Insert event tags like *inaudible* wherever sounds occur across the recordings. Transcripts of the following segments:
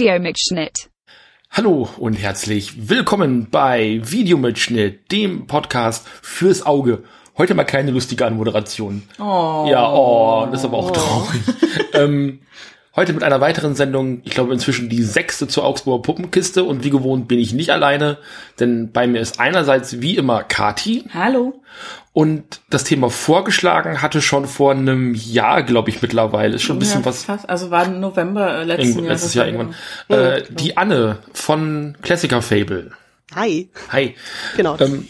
Videomitschnitt. Hallo und herzlich willkommen bei Videomitschnitt, dem Podcast fürs Auge. Heute mal keine lustige Anmoderation. Oh. Ja, oh, das ist aber auch traurig. *laughs* ähm, heute mit einer weiteren Sendung, ich glaube inzwischen die sechste zur Augsburger Puppenkiste und wie gewohnt bin ich nicht alleine, denn bei mir ist einerseits wie immer Kati Hallo. und das Thema vorgeschlagen hatte schon vor einem Jahr, glaube ich mittlerweile, ist schon ein bisschen ja, was Fast, also war November äh, letzten Irgendwo- Jahr. letztes Jahr irgendwann. Äh, die Anne von Classicer Fable. Hi. Hi. Genau. Ähm,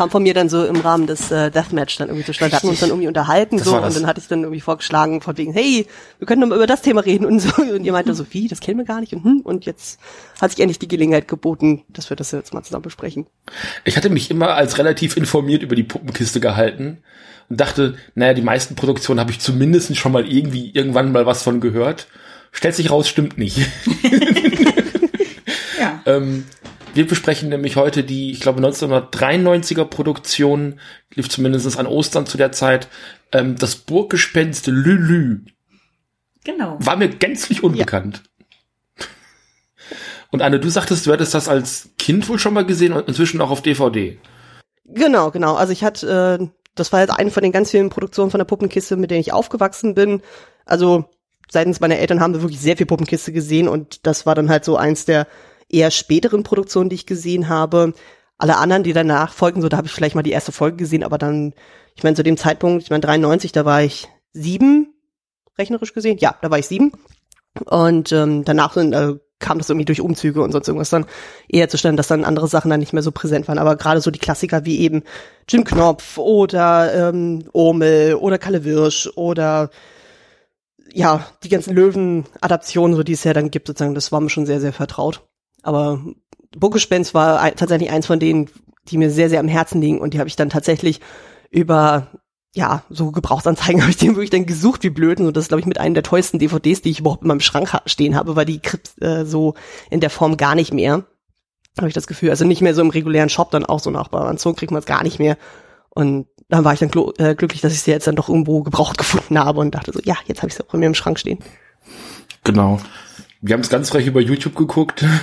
kam von mir dann so im Rahmen des äh, Deathmatch dann irgendwie zustande. Da hatten wir uns dann irgendwie unterhalten Das so und dann hatte ich dann irgendwie vorgeschlagen von wegen, hey, wir können doch mal über das Thema reden und so. Und ihr meinte so, wie, das kennen wir gar nicht und hm, und jetzt hat sich endlich die Gelegenheit geboten, dass wir das jetzt mal zusammen besprechen. ich hatte mich immer als relativ informiert über die Puppenkiste gehalten und dachte, naja, die meisten Produktionen habe ich zumindest schon mal irgendwie irgendwann mal was von gehört. Stellt sich raus, stimmt nicht. *laughs* Ja. ähm, wir besprechen nämlich heute die, ich glaube, 1993er Produktion, lief zumindest an Ostern zu der Zeit, ähm, das Burggespenst Lülü. Genau. War mir gänzlich unbekannt. Und Anne, du sagtest, du hättest das als Kind wohl schon mal gesehen und inzwischen auch auf DVD. Genau, genau. Also ich hatte, äh, das war jetzt eine von den ganz vielen Produktionen von der Puppenkiste, mit denen ich aufgewachsen bin. Also seitens meiner Eltern haben wir wirklich sehr viel Puppenkiste gesehen und das war dann halt so eins der eher späteren Produktionen, die ich gesehen habe. Alle anderen, die danach folgen, so da habe ich vielleicht mal die erste Folge gesehen, aber dann, ich meine, zu dem Zeitpunkt, ich meine 93, da war ich sieben, rechnerisch gesehen, ja, da war ich sieben. Und ähm, danach sind, äh, kam das irgendwie durch Umzüge und sonst irgendwas dann eher zustande, dass dann andere Sachen dann nicht mehr so präsent waren. Aber gerade so die Klassiker wie eben Jim Knopf oder ähm, Urmel oder Kalle Wirsch oder ja, die ganzen Löwen-Adaptionen, so die es ja dann gibt, sozusagen, das war mir schon sehr, sehr vertraut. Aber Burgespenst war tatsächlich eins von denen, die mir sehr, sehr am Herzen liegen und die habe ich dann tatsächlich über ja, so Gebrauchsanzeigen *laughs* habe ich den wirklich dann gesucht wie blöden und das ist glaube ich mit einer der teuersten DVDs, die ich überhaupt in meinem Schrank ha- stehen habe, weil die gibt's äh, so in der Form gar nicht mehr. Habe ich das Gefühl, also nicht mehr so im regulären Shop dann auch so nach Amazon kriegt man es gar nicht mehr. Und dann war ich dann äh, glücklich, dass ich sie jetzt dann doch irgendwo gebraucht *laughs* gefunden habe und dachte so, ja, jetzt habe ich sie auch bei mir im Schrank stehen. Genau. Wir haben es ganz frech über YouTube geguckt. *clears throat*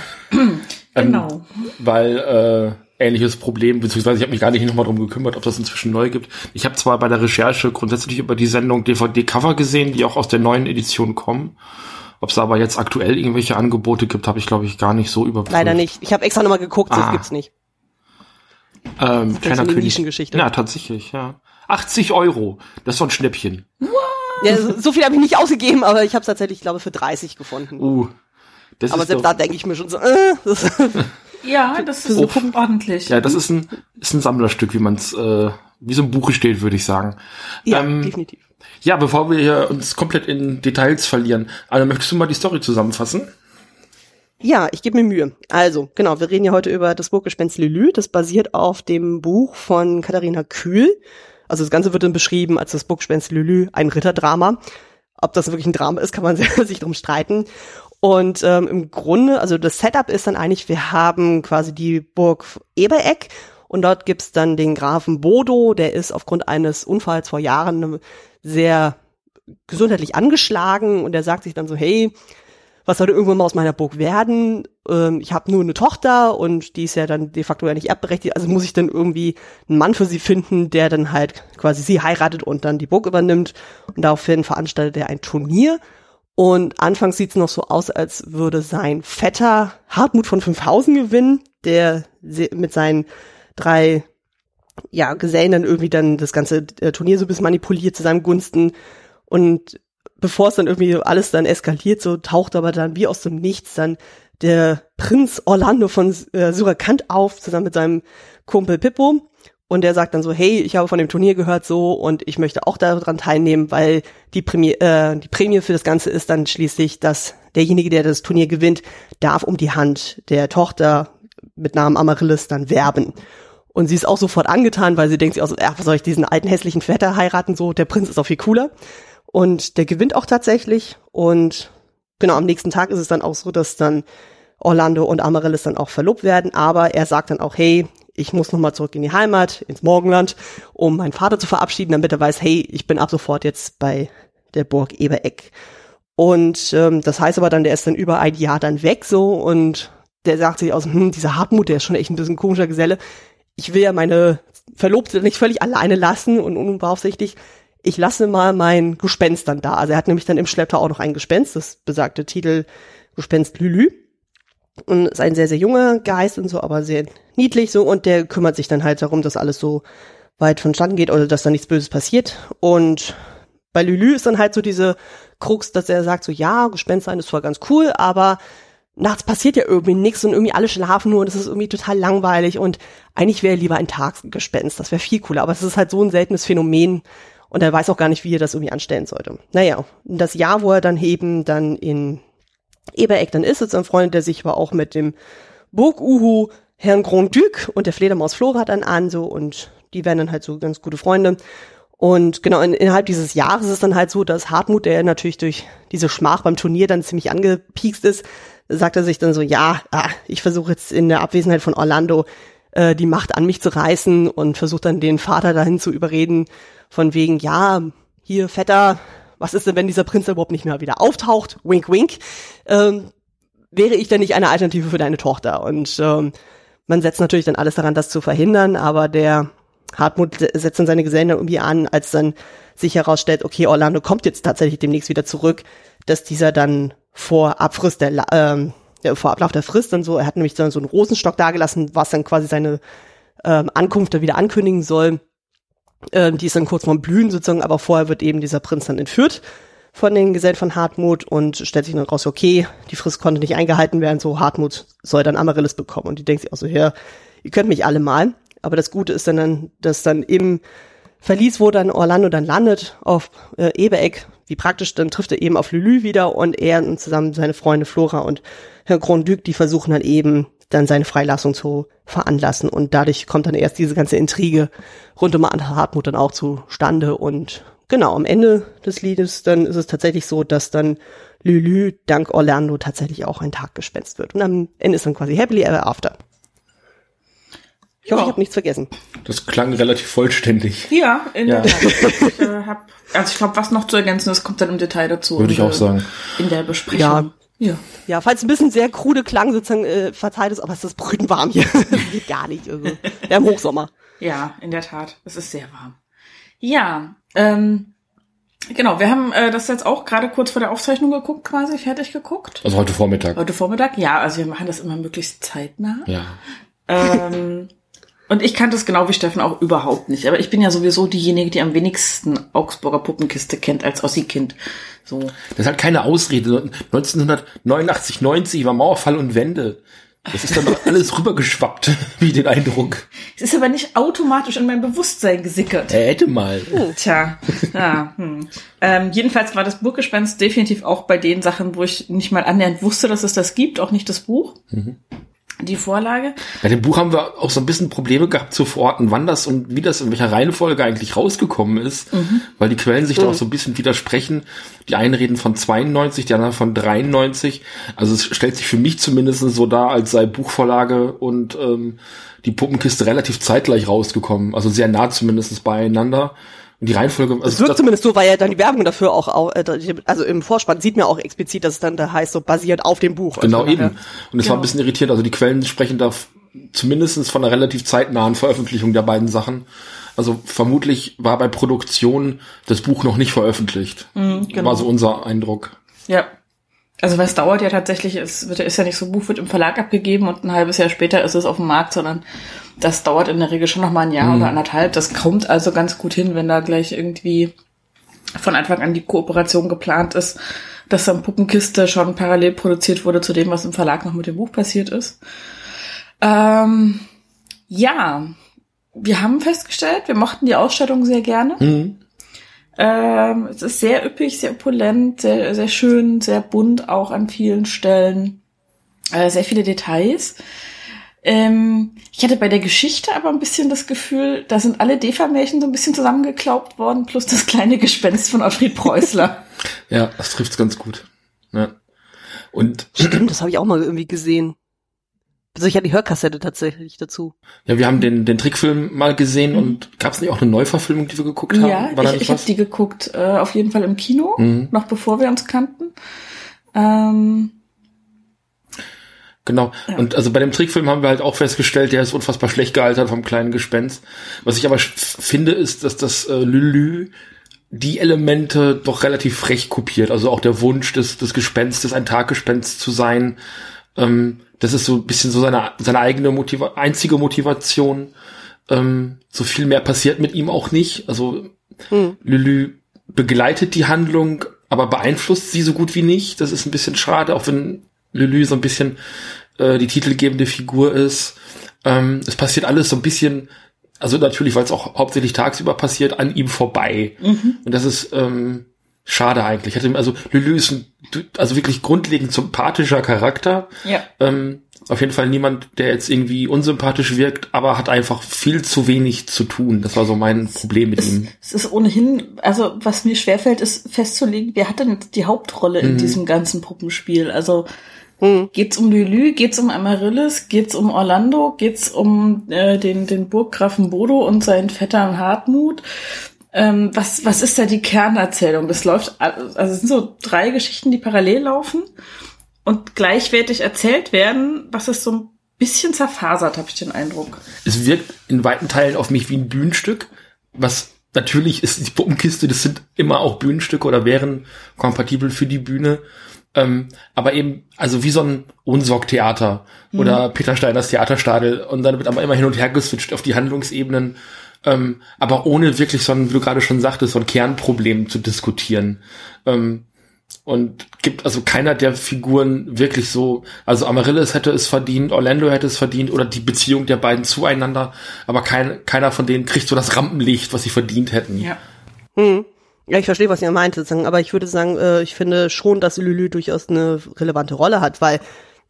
Genau. Ähm, weil äh, ähnliches Problem, beziehungsweise ich habe mich gar nicht nochmal drum gekümmert, ob das inzwischen neu gibt. Ich habe zwar bei der Recherche grundsätzlich über die Sendung DVD-Cover gesehen, die auch aus der neuen Edition kommen. Ob es aber jetzt aktuell irgendwelche Angebote gibt, habe ich, glaube ich, gar nicht so überprüft. Leider nicht. Ich habe extra nochmal geguckt, das Ah. gibt's nicht. Ähm, so kleiner eine König. Nischengeschichte. Ja, tatsächlich, ja. 80 Euro. Das ist so ein Schnäppchen. Ja, so, so viel habe ich nicht ausgegeben, aber ich habe es tatsächlich, ich glaube, für 30 gefunden. Uh. Das aber ist selbst doch, da denke ich mir schon so, äh, das, *laughs* Ja, das ist Uff. ordentlich. ja, das ist ein, ist ein Sammlerstück, wie man es, äh, wie so ein Buche steht, würde ich sagen. ja, Ähm, definitiv. Ja, bevor wir hier uns komplett in Details verlieren, Anne, möchtest du mal die Story zusammenfassen? Ja, ich gebe mir Mühe. Also, genau, wir reden ja heute über das Burggespenst Lelü. Das basiert auf dem Buch von Katharina Kühl. Also das Ganze wird dann beschrieben als das Burggespenst Lelü, ein Ritterdrama. Ob das wirklich ein Drama ist, kann man *laughs* sich drum streiten. Und ähm, im Grunde, also das Setup ist dann eigentlich, wir haben quasi die Burg Ebereck und dort gibt's dann den Grafen Bodo, der ist aufgrund eines Unfalls vor Jahren sehr gesundheitlich angeschlagen und der sagt sich dann so, hey, was soll denn irgendwann mal aus meiner Burg werden? Ähm, ich habe nur eine Tochter und die ist ja dann de facto ja nicht erbberechtigt, also muss ich dann irgendwie einen Mann für sie finden, der dann halt quasi sie heiratet und dann die Burg übernimmt. Und daraufhin veranstaltet er ein Turnier. Und anfangs sieht es noch so aus, als würde sein Vetter Hartmut von Fünfhausen gewinnen, der mit seinen drei ja, Gesellen dann irgendwie dann das ganze äh, Turnier so ein bisschen manipuliert zu seinem Gunsten. Und bevor es dann irgendwie alles dann eskaliert, so taucht aber dann wie aus dem Nichts dann der Prinz Orlando von äh, Surakant auf, zusammen mit seinem Kumpel Pippo. Und der sagt dann so, hey, ich habe von dem Turnier gehört so und ich möchte auch daran teilnehmen, weil die Prämie, äh, die Prämie für das Ganze ist dann schließlich, dass derjenige, der das Turnier gewinnt, darf um die Hand der Tochter mit Namen Amaryllis dann werben. Und sie ist auch sofort angetan, weil sie denkt sich auch so, ach, was soll ich diesen alten hässlichen Vetter heiraten, so, der Prinz ist auch viel cooler. Und der gewinnt auch tatsächlich. Und genau, am nächsten Tag ist es dann auch so, dass dann Orlando und Amaryllis dann auch verlobt werden. Aber er sagt dann auch, hey, ich muss nochmal zurück in die Heimat, ins Morgenland, um meinen Vater zu verabschieden, damit er weiß, hey, ich bin ab sofort jetzt bei der Burg Ebereck. Und ähm, das heißt aber dann, der ist dann über ein Jahr dann weg so und der sagt sich aus, hm, dieser Hartmut, der ist schon echt ein bisschen komischer Geselle. Ich will ja meine Verlobte nicht völlig alleine lassen und unbeaufsichtigt. Ich lasse mal mein Gespenst dann da. Also er hat nämlich dann im Schlepptau auch noch ein Gespenst, das besagte Titel Gespenst Lülü. Und ist ein sehr, sehr junger Geist und so, aber sehr niedlich so und der kümmert sich dann halt darum, dass alles so weit vonstatten geht oder dass da nichts Böses passiert. Und bei Lülü ist dann halt so diese Krux, dass er sagt so, ja, Gespenst sein ist zwar ganz cool, aber nachts passiert ja irgendwie nichts und irgendwie alle schlafen nur und es ist irgendwie total langweilig und eigentlich wäre lieber ein Tagsgespenst, das wäre viel cooler, aber es ist halt so ein seltenes Phänomen und er weiß auch gar nicht, wie er das irgendwie anstellen sollte. Naja, das Jahr, wo er dann eben dann in Ebereck dann ist, ist dann freundet er sich aber auch mit dem Burg-Uhu Herrn Grand-Duc und der Fledermaus Flora dann an so und die werden dann halt so ganz gute Freunde und genau, in, innerhalb dieses Jahres ist dann halt so, dass Hartmut, der natürlich durch diese Schmach beim Turnier dann ziemlich angepiekst ist, sagt er sich dann so, ja, ah, ich versuche jetzt in der Abwesenheit von Orlando äh, die Macht an mich zu reißen und versucht dann den Vater dahin zu überreden, von wegen, ja, hier, Vetter, was ist denn, wenn dieser Prinz überhaupt nicht mehr wieder auftaucht? Wink, wink. Ähm, wäre ich denn nicht eine Alternative für deine Tochter? Und ähm, man setzt natürlich dann alles daran, das zu verhindern, aber der Hartmut setzt dann seine Gesellen dann irgendwie an, als dann sich herausstellt, okay, Orlando kommt jetzt tatsächlich demnächst wieder zurück, dass dieser dann vor Abfrist der, ähm, vor Ablauf der Frist dann so, er hat nämlich dann so einen Rosenstock dagelassen, was dann quasi seine ähm, Ankunft da wieder ankündigen soll. Ähm, die ist dann kurz vorm Blühen sozusagen, aber vorher wird eben dieser Prinz dann entführt von den Gesellen von Hartmut und stellt sich dann raus, okay, die Frist konnte nicht eingehalten werden, so Hartmut soll dann Amaryllis bekommen. Und die denkt sich auch so, ja, ihr könnt mich alle mal. Aber das Gute ist dann, dass dann im Verlies, wo dann Orlando dann landet, auf äh, Ebeeck, wie praktisch, dann trifft er eben auf Lülü wieder und er und zusammen seine Freunde Flora und Herr Grondück, die versuchen dann eben dann seine Freilassung zu veranlassen und dadurch kommt dann erst diese ganze Intrige rund um Hartmut dann auch zustande und genau, am Ende des Liedes dann ist es tatsächlich so, dass dann Lülü dank Orlando tatsächlich auch ein Tag gespenst wird und am Ende ist dann quasi Happily Ever After. Ich hoffe, ja. ich habe nichts vergessen. Das klang relativ vollständig. Ja, in ja. der Tat. Ich, äh, hab, also ich glaube, was noch zu ergänzen ist, kommt dann im Detail dazu. Würde ich auch sagen. In der Besprechung. Ja. Ja. ja, falls ein bisschen sehr krude Klang sozusagen äh, verzeiht ist, aber es ist brütend warm hier. *laughs* das geht gar nicht. Also. Wir haben Hochsommer. Ja, in der Tat. Es ist sehr warm. Ja, ähm, genau, wir haben äh, das jetzt auch gerade kurz vor der Aufzeichnung geguckt, quasi fertig geguckt. Also heute Vormittag. Heute Vormittag, ja, also wir machen das immer möglichst zeitnah. Ja. Ähm, Und ich kannte es genau wie Steffen auch überhaupt nicht. Aber ich bin ja sowieso diejenige, die am wenigsten Augsburger Puppenkiste kennt als Ossi-Kind. So. Das hat keine Ausrede. 1989, 90 war Mauerfall und Wende. Das ist dann doch *laughs* alles rübergeschwappt, *laughs* wie den Eindruck. Es ist aber nicht automatisch in mein Bewusstsein gesickert. Er hätte mal. Oh. Tja, ja, hm. ähm, jedenfalls war das Burggespenst definitiv auch bei den Sachen, wo ich nicht mal annähernd wusste, dass es das gibt, auch nicht das Buch. Mhm die Vorlage. Bei dem Buch haben wir auch so ein bisschen Probleme gehabt zu verorten, wann das und wie das in welcher Reihenfolge eigentlich rausgekommen ist, mhm. weil die Quellen sich mhm. da auch so ein bisschen widersprechen. Die einen reden von 92, die anderen von 93. Also es stellt sich für mich zumindest so dar, als sei Buchvorlage und ähm, die Puppenkiste relativ zeitgleich rausgekommen. Also sehr nah zumindest beieinander. Und die Reihenfolge. Also es wirkt zumindest so, weil ja dann die Werbung dafür auch, äh, also im Vorspann sieht man auch explizit, dass es dann da heißt, so basiert auf dem Buch. Genau, also, eben. Und es genau. war ein bisschen irritiert. Also die Quellen sprechen da zumindestens von einer relativ zeitnahen Veröffentlichung der beiden Sachen. Also vermutlich war bei Produktion das Buch noch nicht veröffentlicht. Mhm, genau. War so unser Eindruck. Ja. Also weil es dauert ja tatsächlich, es wird, ist ja nicht so, Buch wird im Verlag abgegeben und ein halbes Jahr später ist es auf dem Markt, sondern das dauert in der Regel schon noch mal ein Jahr mhm. oder anderthalb. Das kommt also ganz gut hin, wenn da gleich irgendwie von Anfang an die Kooperation geplant ist, dass dann Puppenkiste schon parallel produziert wurde zu dem, was im Verlag noch mit dem Buch passiert ist. Ähm, ja, wir haben festgestellt, wir mochten die Ausstattung sehr gerne. Mhm. Ähm, es ist sehr üppig, sehr opulent, sehr, sehr schön, sehr bunt auch an vielen Stellen. Äh, sehr viele Details. Ähm, ich hatte bei der Geschichte aber ein bisschen das Gefühl, da sind alle Defa-Märchen so ein bisschen zusammengeklaubt worden, plus das kleine Gespenst von Alfred Preußler. *laughs* ja, das trifft's ganz gut. Ja. Und Stimmt, das habe ich auch mal irgendwie gesehen. Also ich hatte die Hörkassette tatsächlich dazu. Ja, wir haben den, den Trickfilm mal gesehen mhm. und gab es nicht auch eine Neuverfilmung, die wir geguckt haben? Ja, War ich, ich habe die geguckt, äh, auf jeden Fall im Kino, mhm. noch bevor wir uns kannten. Ähm, Genau. Ja. Und also bei dem Trickfilm haben wir halt auch festgestellt, der ist unfassbar schlecht gealtert vom kleinen Gespenst. Was ich aber finde, ist, dass das äh, Lülü die Elemente doch relativ frech kopiert. Also auch der Wunsch des, des Gespenstes, ein Taggespenst zu sein. Ähm, das ist so ein bisschen so seine, seine eigene Motiva einzige Motivation. Ähm, so viel mehr passiert mit ihm auch nicht. Also hm. Lülü begleitet die Handlung, aber beeinflusst sie so gut wie nicht. Das ist ein bisschen schade, auch wenn Lülü so ein bisschen äh, die titelgebende Figur ist. Ähm, es passiert alles so ein bisschen, also natürlich, weil es auch hauptsächlich tagsüber passiert, an ihm vorbei. Mhm. Und das ist ähm, schade eigentlich. Also Lülü ist ein also wirklich grundlegend sympathischer Charakter. Ja. Ähm, auf jeden Fall niemand, der jetzt irgendwie unsympathisch wirkt, aber hat einfach viel zu wenig zu tun. Das war so mein Problem mit es, ihm. Es ist ohnehin, also was mir schwerfällt, ist festzulegen, wer hat denn die Hauptrolle in mhm. diesem ganzen Puppenspiel? Also hm. Geht's um Lülü? Geht's um Amaryllis? Geht's um Orlando? Geht's um äh, den, den Burggrafen Bodo und seinen Vettern Hartmut? Ähm, was, was ist da die Kernerzählung? Das läuft, also es sind so drei Geschichten, die parallel laufen und gleichwertig erzählt werden, was es so ein bisschen zerfasert, habe ich den Eindruck. Es wirkt in weiten Teilen auf mich wie ein Bühnenstück, was natürlich ist die Puppenkiste, das sind immer auch Bühnenstücke oder wären kompatibel für die Bühne. Ähm, aber eben, also wie so ein Unsorg-Theater mhm. oder Peter Steiners Theaterstadel und dann wird aber immer hin und her geswitcht auf die Handlungsebenen, ähm, aber ohne wirklich so ein, wie du gerade schon sagtest, so ein Kernproblem zu diskutieren. Ähm, und gibt also keiner der Figuren wirklich so, also Amaryllis hätte es verdient, Orlando hätte es verdient oder die Beziehung der beiden zueinander, aber kein, keiner von denen kriegt so das Rampenlicht, was sie verdient hätten. Ja. Hm. Ja, ich verstehe, was ihr meint, aber ich würde sagen, äh, ich finde schon, dass Lülü durchaus eine relevante Rolle hat, weil,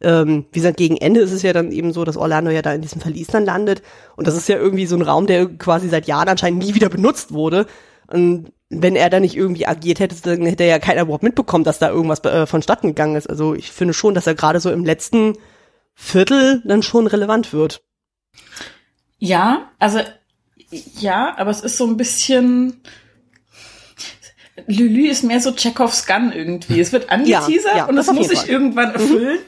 ähm, wie gesagt, gegen Ende ist es ja dann eben so, dass Orlando ja da in diesem Verlies dann landet und das ist ja irgendwie so ein Raum, der quasi seit Jahren anscheinend nie wieder benutzt wurde und wenn er da nicht irgendwie agiert hätte, dann hätte ja keiner überhaupt mitbekommen, dass da irgendwas äh, vonstatten gegangen ist. Also ich finde schon, dass er gerade so im letzten Viertel dann schon relevant wird. Ja, also ja, aber es ist so ein bisschen, Lülü ist mehr so Chekhovs Gun irgendwie. Es wird angeteasert ja, ja, und das, das muss sich irgendwann mhm. erfüllen. Mhm.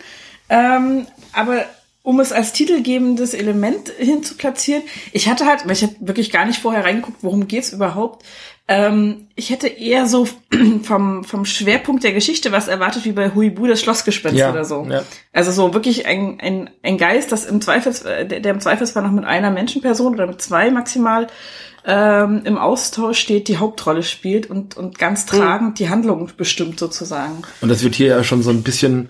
Ähm, aber um es als titelgebendes Element hinzuplatzieren, ich hatte halt, weil ich habe wirklich gar nicht vorher reingeguckt, worum geht's überhaupt. Ähm, ich hätte eher so *clears throat* vom, vom Schwerpunkt der Geschichte was erwartet, wie bei Huibu, das Schlossgespenst ja, oder so. Ja. Also so wirklich ein, ein, ein Geist, das im Zweifels, der, der im Zweifelsfall noch mit einer Menschenperson oder mit zwei maximal ähm, im Austausch steht, die Hauptrolle spielt und, und ganz hm. tragend mhm. die Handlung bestimmt sozusagen. Und das wird hier ja schon so ein bisschen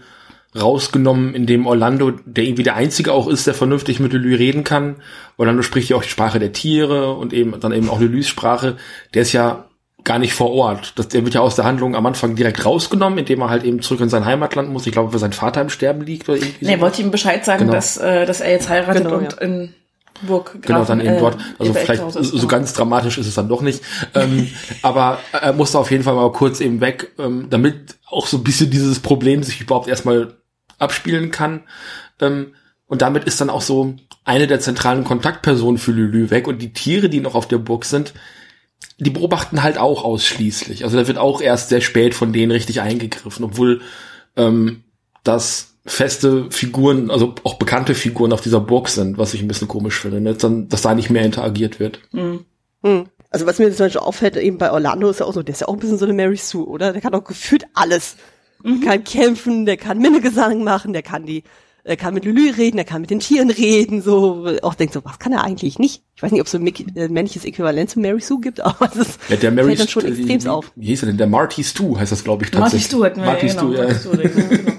rausgenommen, in dem Orlando, der irgendwie der Einzige auch ist, der vernünftig mit Lelü reden kann. Orlando spricht ja auch die Sprache der Tiere und eben dann eben auch Lelys Sprache. Der ist ja gar nicht vor Ort. Das, der wird ja aus der Handlung am Anfang direkt rausgenommen, indem er halt eben zurück in sein Heimatland muss. Ich glaube, weil sein Vater im Sterben liegt oder irgendwie. Nee, so. wollte ihm Bescheid sagen, genau. dass, äh, dass er jetzt heiratet genau, und ja. in Burg Genau, dann eben dort. Also vielleicht so ganz dramatisch ist es dann doch nicht. ähm, *laughs* aber er musste auf jeden Fall mal kurz eben weg, ähm, damit auch so ein bisschen dieses Problem sich überhaupt erstmal abspielen kann. Ähm, und damit ist dann auch so eine der zentralen Kontaktpersonen für Lülü weg. Und die Tiere, die noch auf der Burg sind, die beobachten halt auch ausschließlich. Also da wird auch erst sehr spät von denen richtig eingegriffen, obwohl ähm, das feste Figuren, also auch bekannte Figuren auf dieser Burg sind, was ich ein bisschen komisch finde, ne? Dann, dass da nicht mehr interagiert wird. Mhm. Mhm. Also was mir zum Beispiel auffällt, eben bei Orlando ist ja auch so, der ist ja auch ein bisschen so eine Mary Sue, oder? Der kann auch gefühlt alles. Mhm. kann kämpfen, der kann Minnegesang machen, der kann die, er kann mit Lülü reden, er kann mit den Tieren reden, so, auch denkt so, was kann er eigentlich nicht? Ich weiß nicht, ob es so ein äh, männliches Äquivalent zu Mary Sue gibt, *laughs* aber es ist, ja, der Mary fällt dann schon extrem auf. Wie hieß er denn? Der Marty Stu heißt das, glaube ich, tatsächlich. Marty Stu hatten wir, Marty ja, *laughs* genau, Stu, ja. Stu, genau.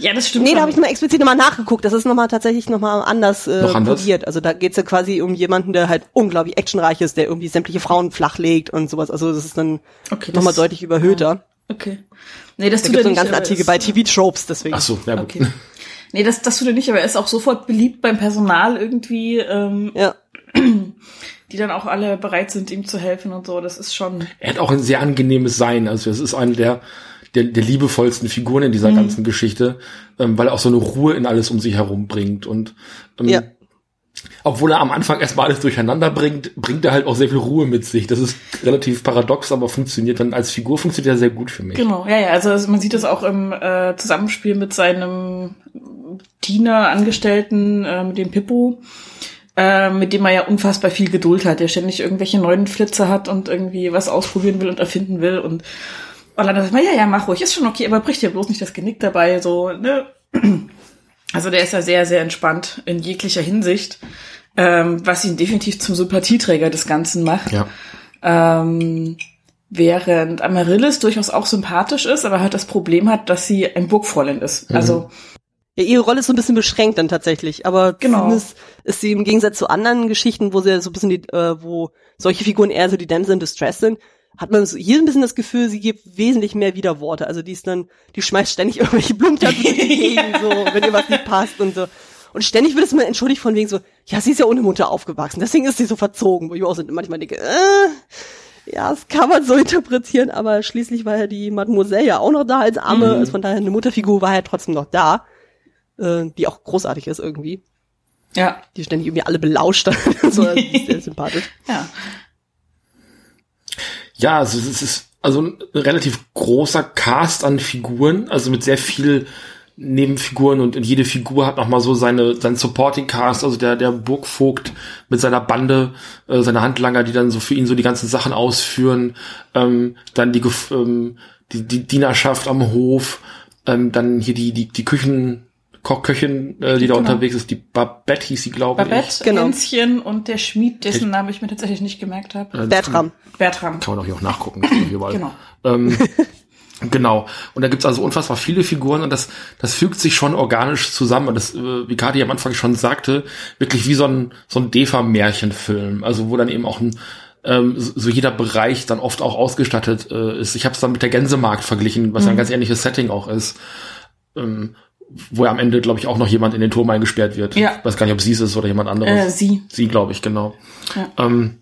Ja, das stimmt. Nee, da habe ich nochmal explizit nochmal nachgeguckt. Das ist nochmal tatsächlich nochmal anders äh, Noch anders? Kodiert. Also da geht's ja quasi um jemanden, der halt unglaublich actionreich ist, der irgendwie sämtliche Frauen flachlegt und sowas. Also das ist dann okay, nochmal deutlich überhöhter. Okay. Nee, das da tut gibt so einen ganzen Artikel bei TV Tropes, deswegen. Ach so, ja gut. Okay. Nee, das, das tut er nicht, aber er ist auch sofort beliebt beim Personal irgendwie. Ähm, ja. Die dann auch alle bereit sind, ihm zu helfen und so. Das ist schon. Er hat auch ein sehr angenehmes Sein. Also es ist einer der der, der liebevollsten Figuren in dieser mhm. ganzen Geschichte, ähm, weil er auch so eine Ruhe in alles um sich herum bringt und ähm, ja. obwohl er am Anfang erstmal alles durcheinander bringt, bringt er halt auch sehr viel Ruhe mit sich. Das ist relativ paradox, aber funktioniert dann als Figur funktioniert er sehr gut für mich. Genau, ja, ja, also man sieht es auch im äh, Zusammenspiel mit seinem Diener, Angestellten, äh, mit dem Pippo äh, mit dem er ja unfassbar viel Geduld hat, der ständig irgendwelche neuen Flitze hat und irgendwie was ausprobieren will und erfinden will und und dann sagt man, ja, ja, mach ruhig, ist schon okay, aber bricht dir bloß nicht das Genick dabei, so, ne? *clears throat* Also der ist ja sehr, sehr entspannt in jeglicher Hinsicht, ähm, was ihn definitiv zum Sympathieträger des Ganzen macht. Ja. Ähm, während Amaryllis durchaus auch sympathisch ist, aber halt das Problem hat, dass sie ein Burgfräulein ist. Mhm. Also ja, ihre Rolle ist so ein bisschen beschränkt dann tatsächlich, aber genau. zumindest ist sie im Gegensatz zu anderen Geschichten, wo sie so ein bisschen die, äh, wo solche Figuren eher so die Damsel in Distress sind, hat man hier ein bisschen das Gefühl, sie gibt wesentlich mehr Widerworte. Also die ist dann, die schmeißt ständig *laughs* irgendwelche Blumentöpfe *laughs* entgegen, ja. so, wenn ihr was nicht passt und so. Und ständig wird es mal entschuldigt von wegen so, ja, sie ist ja ohne Mutter aufgewachsen, deswegen ist sie so verzogen, wo ich auch so manchmal denke, äh, ja, das kann man so *laughs* interpretieren, aber schließlich war ja die Mademoiselle ja auch noch da als Arme, mhm. also von daher eine Mutterfigur war ja trotzdem noch da äh, die auch großartig ist irgendwie. Ja. Die ständig irgendwie alle belauscht. so, das ist sehr sympathisch. Ja. Ja, also es ist also ein relativ großer Cast an Figuren, also mit sehr viel Nebenfiguren und jede Figur hat nochmal so seine, sein Supporting Cast, also der, der Burgvogt mit seiner Bande, äh, seine Handlanger, die dann so für ihn so die ganzen Sachen ausführen, ähm, dann die, ähm, die, die Dienerschaft am Hof, ähm, dann hier die, die, die Küchen, Kochköchin, äh, die da genau. unterwegs ist, die Babette hieß sie, glaube ich. Babette, genau. Hänschen und der Schmied, dessen Namen ich mir tatsächlich nicht gemerkt habe. Äh, Bertram. Bertram. Kann man doch hier auch nachgucken. genau. Ähm, *laughs* Genau. Und da gibt's also unfassbar viele Figuren und das, das fügt sich schon organisch zusammen. Und das, äh, wie Kati am Anfang schon sagte, wirklich wie so ein, so ein Defa-Märchenfilm. Also wo dann eben auch ein, ähm, so jeder Bereich dann oft auch ausgestattet äh, ist. Ich habe es dann mit der Gänsemarkt verglichen, was mhm. ein ganz ähnliches Setting auch ist. Ähm, wo ja am Ende, glaube ich, auch noch jemand in den Turm eingesperrt wird. Ja. Ich weiß gar nicht, ob sie es ist oder jemand anderes. Äh, sie. Sie, glaube ich, genau. Ja. Ähm,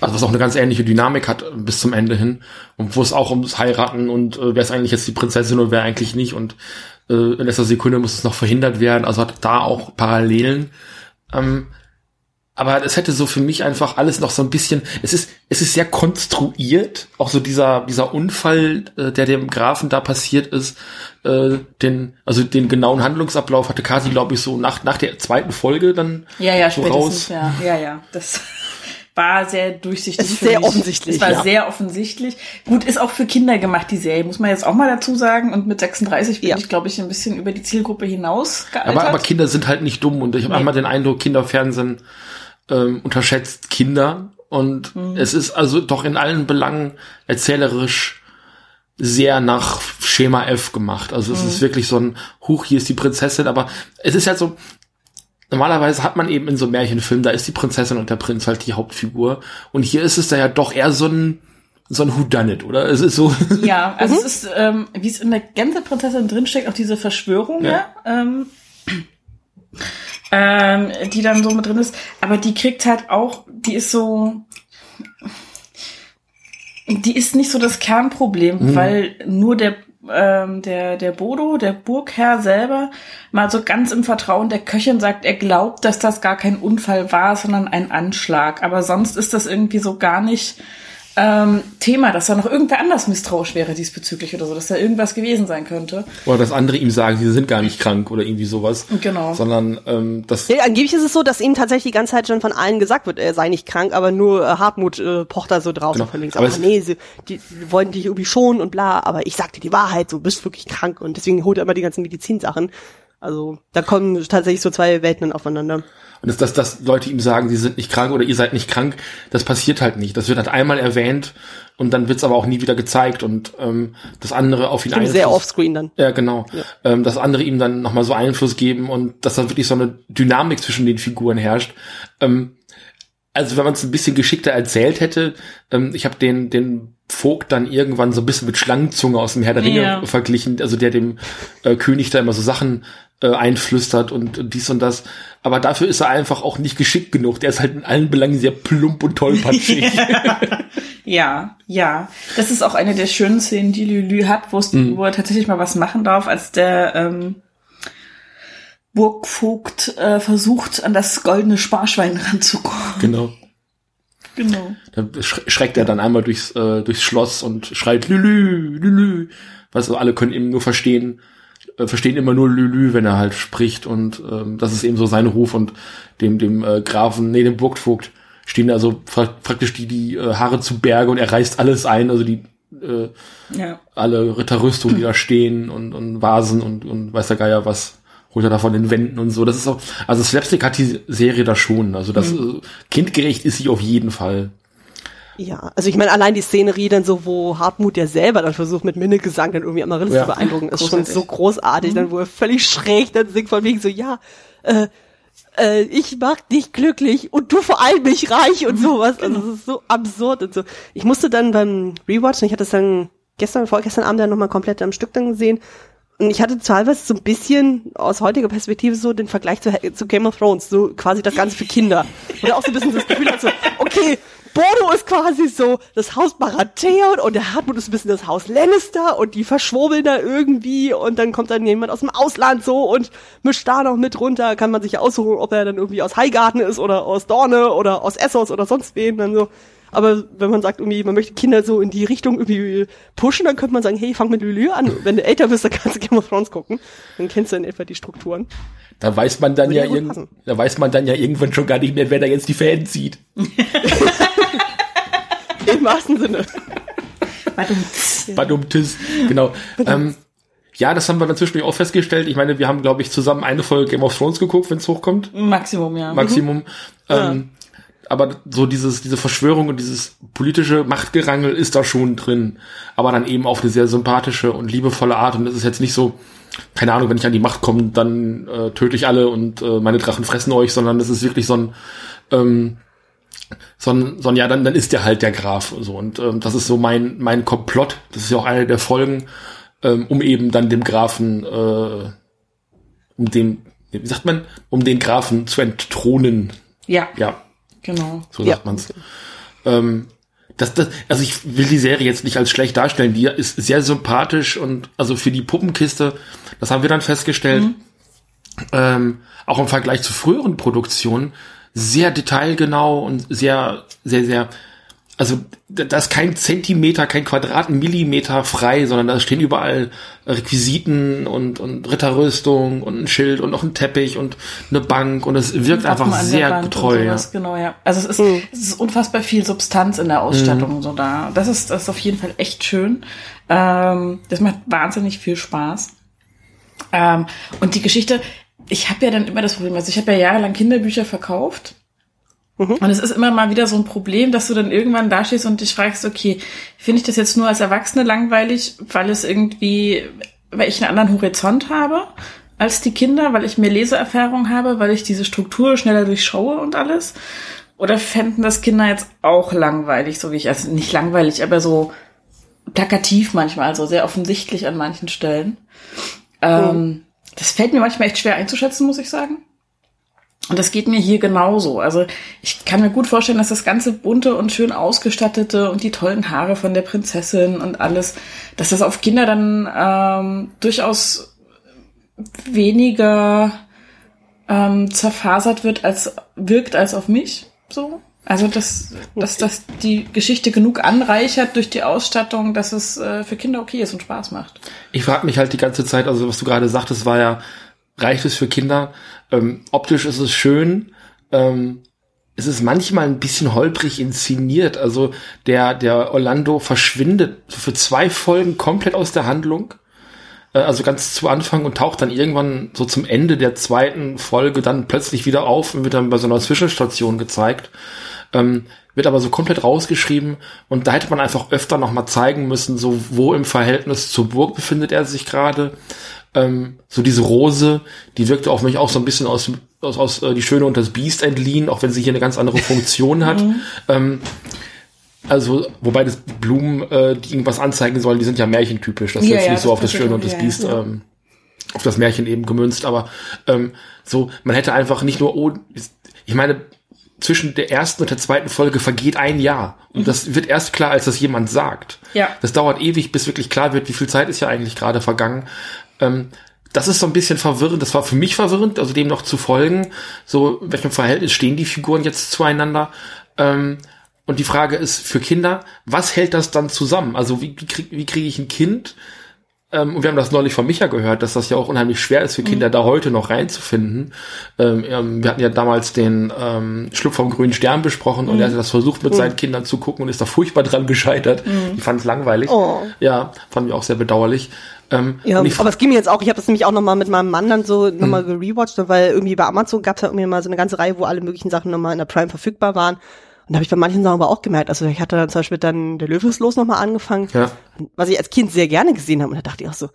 also was auch eine ganz ähnliche Dynamik hat bis zum Ende hin und wo es auch ums Heiraten und äh, wer ist eigentlich jetzt die Prinzessin und wer eigentlich nicht und äh, in letzter Sekunde muss es noch verhindert werden, also hat da auch Parallelen. Ähm, aber es hätte so für mich einfach alles noch so ein bisschen, es ist, es ist sehr konstruiert, auch so dieser, dieser Unfall, äh, der dem Grafen da passiert ist, äh, den, also den genauen Handlungsablauf hatte Kasi, glaube ich, so nach, nach der zweiten Folge dann ja, ja, so raus. Ja, ja, ja, das *laughs* war sehr durchsichtig. Es ist sehr mich. offensichtlich. Es war ja. sehr offensichtlich. Gut, ist auch für Kinder gemacht, die Serie, muss man jetzt auch mal dazu sagen. Und mit 36 bin ja. ich, glaube ich, ein bisschen über die Zielgruppe hinaus gealtert. Aber, aber Kinder sind halt nicht dumm und ich habe nee. einmal den Eindruck, Kinderfernsehen ähm, unterschätzt Kinder und mhm. es ist also doch in allen Belangen erzählerisch sehr nach Schema F gemacht. Also es mhm. ist wirklich so ein Huch, hier ist die Prinzessin, aber es ist halt so, normalerweise hat man eben in so Märchenfilmen, da ist die Prinzessin und der Prinz halt die Hauptfigur und hier ist es da ja doch eher so ein so ein Whodunit, oder? Es ist so. *laughs* Ja, also mhm. es ist, ähm, wie es in der Gänseprinzessin drinsteckt, auch diese Verschwörung, ja. ja ähm, ähm, die dann so mit drin ist. Aber die kriegt halt auch, die ist so, die ist nicht so das Kernproblem, mhm. weil nur der ähm, der der Bodo, der Burgherr selber, mal so ganz im Vertrauen der Köchin sagt, er glaubt, dass das gar kein Unfall war, sondern ein Anschlag. Aber sonst ist das irgendwie so gar nicht ähm, Thema, dass da noch irgendwer anders misstrauisch wäre diesbezüglich oder so, dass da irgendwas gewesen sein könnte. Oder dass andere ihm sagen, sie sind gar nicht krank oder irgendwie sowas. Genau. Sondern ähm, das. Ja, angeblich ist es so, dass ihm tatsächlich die ganze Zeit schon von allen gesagt wird, er sei nicht krank, aber nur äh, Hartmut äh, pocht da so drauf. Genau. Von links. Aber, aber nee, sie, die, die wollen dich irgendwie schonen und bla, aber ich sagte die Wahrheit, du bist wirklich krank und deswegen holt er immer die ganzen Medizinsachen. Also da kommen tatsächlich so zwei Welten aufeinander. Und dass, dass, dass Leute ihm sagen, sie sind nicht krank oder ihr seid nicht krank, das passiert halt nicht. Das wird halt einmal erwähnt und dann wird's aber auch nie wieder gezeigt und ähm, das andere auf ihn Einfluss. Sehr offscreen dann. Ja, genau. Ja. Ähm, das andere ihm dann nochmal so Einfluss geben und dass da wirklich so eine Dynamik zwischen den Figuren herrscht. Ähm, also wenn man es ein bisschen geschickter erzählt hätte, ähm, ich habe den, den Vogt dann irgendwann so ein bisschen mit Schlangenzunge aus dem Herr der Ringe ja. verglichen, also der dem äh, König da immer so Sachen äh, einflüstert und, und dies und das. Aber dafür ist er einfach auch nicht geschickt genug. Der ist halt in allen Belangen sehr plump und tollpatschig. *laughs* ja, Ja. Das ist auch eine der schönen Szenen, die Lülü hat, wo, mhm. wo er tatsächlich mal was machen darf, als der ähm, Burgvogt äh, versucht, an das goldene Sparschwein ranzukommen. Genau. Genau. Da schreckt er dann einmal durchs, äh, durchs Schloss und schreit Lülü, Lülü. Was also alle können eben nur verstehen, äh, verstehen immer nur Lülü, wenn er halt spricht und ähm, das ist eben so sein Ruf und dem, dem äh, Grafen, nee, dem Burgvogt stehen also praktisch die, die äh, Haare zu Berge und er reißt alles ein, also die äh, ja. alle Ritterrüstungen, die da stehen und, und Vasen und, und weiß der Geier was holt er da von den Wänden und so. Das ist auch, also Slapstick hat die Serie da schon. Also das mhm. Äh, kindgerecht ist sie auf jeden Fall. Ja, also ich meine, allein die Szenerie dann so, wo Hartmut ja selber dann versucht, mit Minnegesang dann irgendwie Amaryllis ja. zu beeindrucken, ist großartig. schon so großartig, mhm. dann wo er völlig schräg dann singt von wegen so, ja, äh, äh, ich mach dich glücklich und du vor allem mich reich und mhm. sowas. Also es ist so absurd und so. Ich musste dann beim Rewatchen, ich hatte es dann gestern, vorgestern Abend dann nochmal komplett am Stück dann gesehen, und ich hatte teilweise so ein bisschen aus heutiger Perspektive so den Vergleich zu, zu Game of Thrones, so quasi das Ganze für Kinder. Oder auch so ein bisschen das Gefühl, also, okay, Bodo ist quasi so das Haus Baratheon und der Hartmut ist ein bisschen das Haus Lannister und die verschwurbeln da irgendwie und dann kommt dann jemand aus dem Ausland so und mischt da noch mit runter, kann man sich ja aussuchen, ob er dann irgendwie aus Highgarten ist oder aus Dorne oder aus Essos oder sonst wen, dann so, aber wenn man sagt, irgendwie, man möchte Kinder so in die Richtung irgendwie pushen, dann könnte man sagen, hey, fang mit Lülü an. Wenn du älter bist, dann kannst du Game of Thrones gucken. Dann kennst du in etwa die Strukturen. Da weiß man dann ja, irgend, da weiß man dann ja irgendwann schon gar nicht mehr, wer da jetzt die Fäden zieht. *laughs* Im wahrsten Sinne. Badumtis. Genau. Ähm, ja, das haben wir dann zwischendurch auch festgestellt. Ich meine, wir haben, glaube ich, zusammen eine Folge Game of Thrones geguckt, wenn es hochkommt. Maximum, ja. Maximum. Mhm. Ähm, aber so dieses, diese Verschwörung und dieses politische Machtgerangel ist da schon drin. Aber dann eben auf eine sehr sympathische und liebevolle Art. Und es ist jetzt nicht so, keine Ahnung, wenn ich an die Macht komme, dann äh, töte ich alle und äh, meine Drachen fressen euch, sondern es ist wirklich so ein, ähm, so ein, so ein ja, dann, dann ist der halt der Graf. So. Und ähm, das ist so mein, mein Komplott. Das ist ja auch eine der Folgen, ähm, um eben dann dem Grafen, äh, um dem, wie sagt man, um den Grafen zu entthronen. Ja. Ja. Genau. So sagt ja. man's. Ähm, das, das, also ich will die Serie jetzt nicht als schlecht darstellen. Die ist sehr sympathisch und also für die Puppenkiste, das haben wir dann festgestellt, mhm. ähm, auch im Vergleich zu früheren Produktionen, sehr detailgenau und sehr, sehr, sehr also da ist kein Zentimeter, kein Quadratmillimeter frei, sondern da stehen überall Requisiten und, und Ritterrüstung und ein Schild und noch ein Teppich und eine Bank und es wirkt einfach sehr getreu. Ja. Genau, ja. Also es ist, mhm. es ist unfassbar viel Substanz in der Ausstattung mhm. so da. Das ist, das ist auf jeden Fall echt schön. Ähm, das macht wahnsinnig viel Spaß. Ähm, und die Geschichte, ich habe ja dann immer das Problem, also ich habe ja jahrelang Kinderbücher verkauft. Und es ist immer mal wieder so ein Problem, dass du dann irgendwann da stehst und dich fragst, okay, finde ich das jetzt nur als Erwachsene langweilig, weil es irgendwie, weil ich einen anderen Horizont habe als die Kinder, weil ich mehr Leseerfahrung habe, weil ich diese Struktur schneller durchschaue und alles? Oder fänden das Kinder jetzt auch langweilig, so wie ich, also nicht langweilig, aber so plakativ manchmal, also sehr offensichtlich an manchen Stellen. Ähm, mhm. Das fällt mir manchmal echt schwer einzuschätzen, muss ich sagen. Und das geht mir hier genauso. Also ich kann mir gut vorstellen, dass das ganze bunte und schön ausgestattete und die tollen Haare von der Prinzessin und alles, dass das auf Kinder dann ähm, durchaus weniger ähm, zerfasert wird als wirkt als auf mich. So. Also dass, dass, dass die Geschichte genug anreichert durch die Ausstattung, dass es äh, für Kinder okay ist und Spaß macht. Ich frage mich halt die ganze Zeit, also was du gerade sagtest, war ja, reicht es für Kinder? Ähm, optisch ist es schön. Ähm, es ist manchmal ein bisschen holprig inszeniert. Also der, der Orlando verschwindet für zwei Folgen komplett aus der Handlung. Äh, also ganz zu Anfang und taucht dann irgendwann so zum Ende der zweiten Folge dann plötzlich wieder auf und wird dann bei so einer Zwischenstation gezeigt. Ähm, wird aber so komplett rausgeschrieben und da hätte man einfach öfter nochmal zeigen müssen, so wo im Verhältnis zur Burg befindet er sich gerade ähm, so diese Rose, die wirkte auf mich auch so ein bisschen aus, aus, aus äh, Die Schöne und das Biest entliehen, auch wenn sie hier eine ganz andere Funktion hat. Mhm. Ähm, also, wobei das Blumen, äh, die irgendwas anzeigen sollen, die sind ja märchentypisch. Das ist ja, jetzt ja, nicht so auf das Schöne und das ja, Biest, ähm, auf das Märchen eben gemünzt, aber ähm, so, man hätte einfach nicht nur, oh, ich meine, zwischen der ersten und der zweiten Folge vergeht ein Jahr. Und mhm. das wird erst klar, als das jemand sagt. Ja. Das dauert ewig, bis wirklich klar wird, wie viel Zeit ist ja eigentlich gerade vergangen. Ähm, das ist so ein bisschen verwirrend. Das war für mich verwirrend, also dem noch zu folgen. So, in welchem Verhältnis stehen die Figuren jetzt zueinander? Ähm, und die Frage ist für Kinder, was hält das dann zusammen? Also wie, wie kriege wie krieg ich ein Kind, ähm, und wir haben das neulich von Micha gehört, dass das ja auch unheimlich schwer ist für Kinder, mhm. da heute noch reinzufinden. Ähm, wir hatten ja damals den ähm, Schlupf vom grünen Stern besprochen mhm. und er hat das versucht mit mhm. seinen Kindern zu gucken und ist da furchtbar dran gescheitert. Mhm. Die fanden es langweilig. Oh. Ja, fanden wir auch sehr bedauerlich. Ähm, ja, aber es ging mir jetzt auch, ich habe das nämlich auch nochmal mit meinem Mann dann so nochmal mhm. gerewatcht, weil irgendwie bei Amazon gab es ja irgendwie mal so eine ganze Reihe, wo alle möglichen Sachen nochmal in der Prime verfügbar waren. Und da habe ich bei manchen Sachen aber auch gemerkt, also ich hatte dann zum Beispiel dann der Löwe ist los nochmal angefangen, ja. was ich als Kind sehr gerne gesehen habe. Und da dachte ich auch so,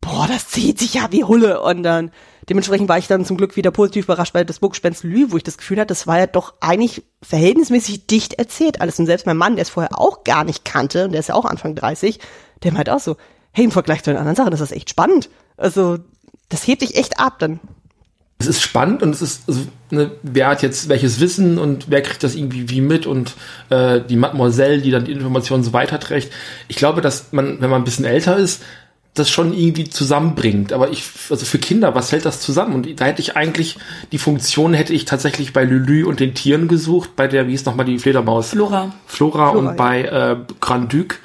boah, das zieht sich ja wie Hulle. Und dann dementsprechend war ich dann zum Glück wieder positiv überrascht bei das Buch Lü, wo ich das Gefühl hatte, das war ja doch eigentlich verhältnismäßig dicht erzählt alles. Und selbst mein Mann, der es vorher auch gar nicht kannte, und der ist ja auch Anfang 30, der meint auch so, hey, im Vergleich zu den anderen Sachen, das ist echt spannend. Also, das hebt dich echt ab dann es ist spannend und es ist, also, ne, wer hat jetzt welches Wissen und wer kriegt das irgendwie wie mit und äh, die Mademoiselle, die dann die Informationen so weiterträgt. Ich glaube, dass man, wenn man ein bisschen älter ist, das schon irgendwie zusammenbringt. Aber ich, also für Kinder, was hält das zusammen? Und da hätte ich eigentlich, die Funktion hätte ich tatsächlich bei Lulu und den Tieren gesucht, bei der, wie ist nochmal die Fledermaus? Flora. Flora, Flora und ja. bei äh, Grand Duc,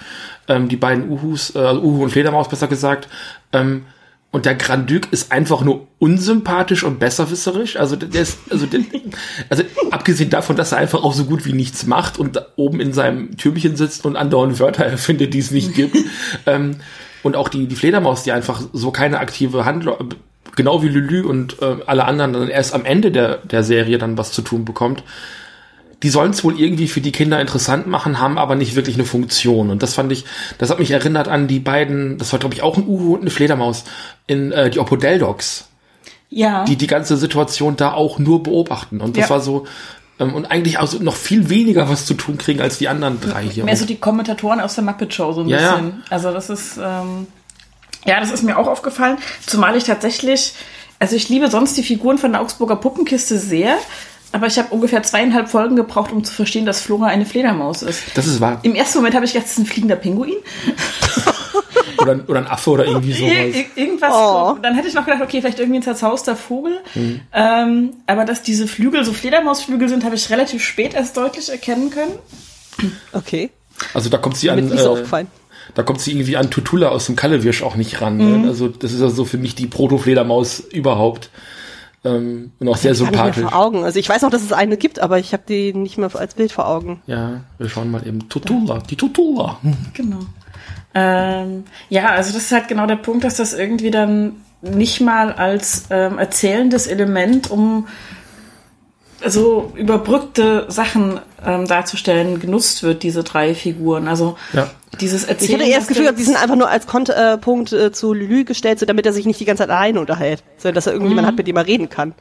ähm, die beiden Uhus, äh, also Uhu und Fledermaus besser gesagt, ähm, und der Grand Duc ist einfach nur unsympathisch und besserwisserisch. Also der ist, also, der, also abgesehen davon, dass er einfach auch so gut wie nichts macht und oben in seinem Türmchen sitzt und andauernd Wörter *laughs* erfindet, die es nicht gibt. ähm, und auch die, die Fledermaus, die einfach so keine aktive Handlung, genau wie Lulu und äh, alle anderen dann erst am Ende der, der Serie dann was zu tun bekommt die sollen es wohl irgendwie für die Kinder interessant machen, haben aber nicht wirklich eine Funktion. Und das fand ich, das hat mich erinnert an die beiden, das war glaube ich auch ein Uhu und eine Fledermaus, in äh, die Opodeldogs. Ja. Die die ganze Situation da auch nur beobachten. Und das ja. war so, ähm, und eigentlich also noch viel weniger was zu tun kriegen als die anderen drei hier. Mehr so die Kommentatoren aus der Muppet Show so ein ja, bisschen. Ja. Also das ist, ähm, ja, das ist mir auch aufgefallen. Zumal ich tatsächlich, also ich liebe sonst die Figuren von der Augsburger Puppenkiste sehr. Aber ich habe ungefähr zweieinhalb Folgen gebraucht, um zu verstehen, dass Flora eine Fledermaus ist. Das ist wahr. Im ersten Moment habe ich gedacht, das ist ein fliegender Pinguin. *laughs* oder, oder ein Affe oder irgendwie *laughs* sowas. Ir irgendwas. Oh. Dann hätte ich noch gedacht, okay, vielleicht irgendwie ein zerzauster Vogel. Mhm. Ähm, aber dass diese Flügel so Fledermausflügel sind, habe ich relativ spät erst deutlich erkennen können. Okay. Also da kommt sie an. Nicht so äh, da kommt sie irgendwie an Tutula aus dem Kallewirsch auch nicht ran. Ne? Mhm. Also das ist also für mich die Proto-Fledermaus überhaupt. Ähm, und auch sehr sympathisch. vor Augen. Also ich weiß noch, dass es eine gibt, aber ich habe die nicht mehr als Bild vor Augen. Ja, wir schauen mal eben. Tutula, die Tutula. *laughs* Genau. Ähm, ja, also das ist halt genau der Punkt, dass das irgendwie dann nicht mal als ähm, erzählendes Element, um so überbrückte Sachen ähm, darzustellen, genutzt wird, diese drei Figuren. Also ja. dieses Erzählen. Ich hatte erst das Gefühl, die sind einfach nur als Konterpunkt äh, zu Lülü gestellt, so damit er sich nicht die ganze Zeit alleine unterhält, sondern dass er irgendjemand mhm. hat, mit dem er reden kann.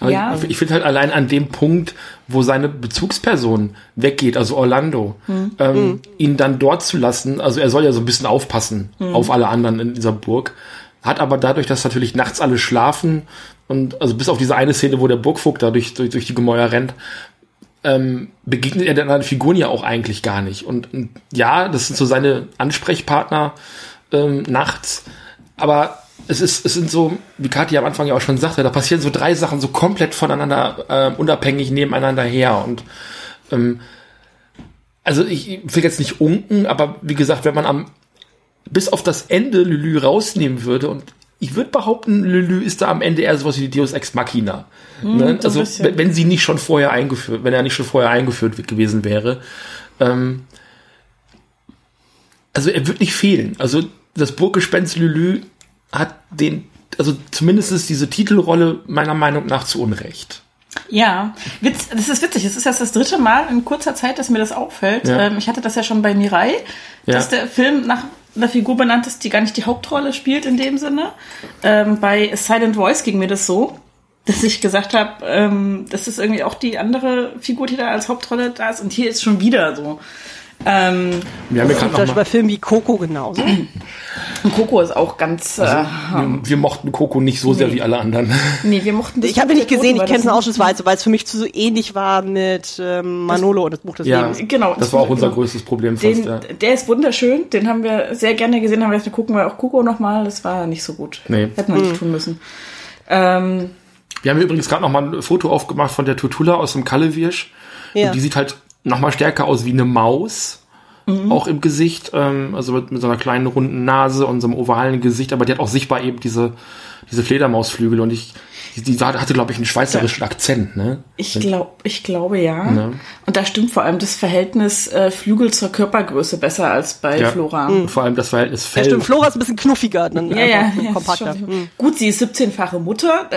Aber ja. ich, ich finde halt allein an dem Punkt, wo seine Bezugsperson weggeht, also Orlando, mhm. Ähm, mhm. ihn dann dort zu lassen, also er soll ja so ein bisschen aufpassen mhm. auf alle anderen in dieser Burg, hat aber dadurch, dass natürlich nachts alle schlafen und also bis auf diese eine Szene, wo der Burgvogt da durch, durch, durch die Gemäuer rennt, ähm, begegnet er den anderen Figuren ja auch eigentlich gar nicht. Und, und ja, das sind so seine Ansprechpartner ähm, nachts, aber es ist, es sind so, wie Kathi am Anfang ja auch schon sagte, da passieren so drei Sachen so komplett voneinander äh, unabhängig nebeneinander her und ähm, also ich will jetzt nicht unken, aber wie gesagt, wenn man am bis auf das Ende Lülü rausnehmen würde und ich würde behaupten, Lulu ist da am Ende eher sowas wie die Deus Ex Machina. Mm, ne? Also wenn sie nicht schon vorher eingeführt, wenn er nicht schon vorher eingeführt gewesen wäre. Ähm, also er wird nicht fehlen. Also das Burggespenst Lulu hat den, also zumindest ist diese Titelrolle meiner Meinung nach zu Unrecht. Ja, Witz, das ist witzig. Es ist jetzt das dritte Mal in kurzer Zeit, dass mir das auffällt. Ja. Ähm, ich hatte das ja schon bei Mirai, ja. dass der Film nach einer Figur benannt ist, die gar nicht die Hauptrolle spielt in dem Sinne. Ähm, bei Silent Voice ging mir das so, dass ich gesagt habe, ähm, das ist irgendwie auch die andere Figur, die da als Hauptrolle da ist. Und hier ist schon wieder so. Ähm, Wir haben ja gerade bei Filmen wie Coco genauso. Und Coco ist auch ganz. Also, äh, wir, wir mochten Coco nicht so sehr Nee. wie alle anderen. nee, wir mochten das Ich habe den nicht gesehen, Toten, ich kenne es das- ausschnittsweise, weil es für mich zu so ähnlich war mit ähm, Manolo und das Buch des Ja, Lebens. Genau, Das war auch unser genau. größtes Problem fast. Den, ja. Der ist wunderschön, den haben wir sehr gerne gesehen, haben wir gesagt, gucken wir auch Coco nochmal, das war nicht so gut. Nee. Hätten wir nicht tun müssen. Ähm, Wir haben übrigens gerade noch mal ein Foto aufgemacht von der Tutula aus dem Kallewirsch. Ja. Und die sieht halt noch mal stärker aus wie eine Maus. Auch im Gesicht, ähm, also mit, mit so einer kleinen runden Nase und so einem ovalen Gesicht, aber die hat auch sichtbar eben diese, diese Fledermausflügel und ich, die, die hatte, glaube ich, einen schweizerischen Akzent, ne? ich, glaub, ich glaube ja. Ne. Und da stimmt vor allem das Verhältnis äh, Flügel zur Körpergröße besser als bei Ja. Flora. Und vor allem das Verhältnis Ja, Fell. stimmt, Flora ist ein bisschen knuffiger, dann Ja, ja, ja, kompakter. ist schon- Hm. Gut, sie ist 17-fache Mutter. *laughs*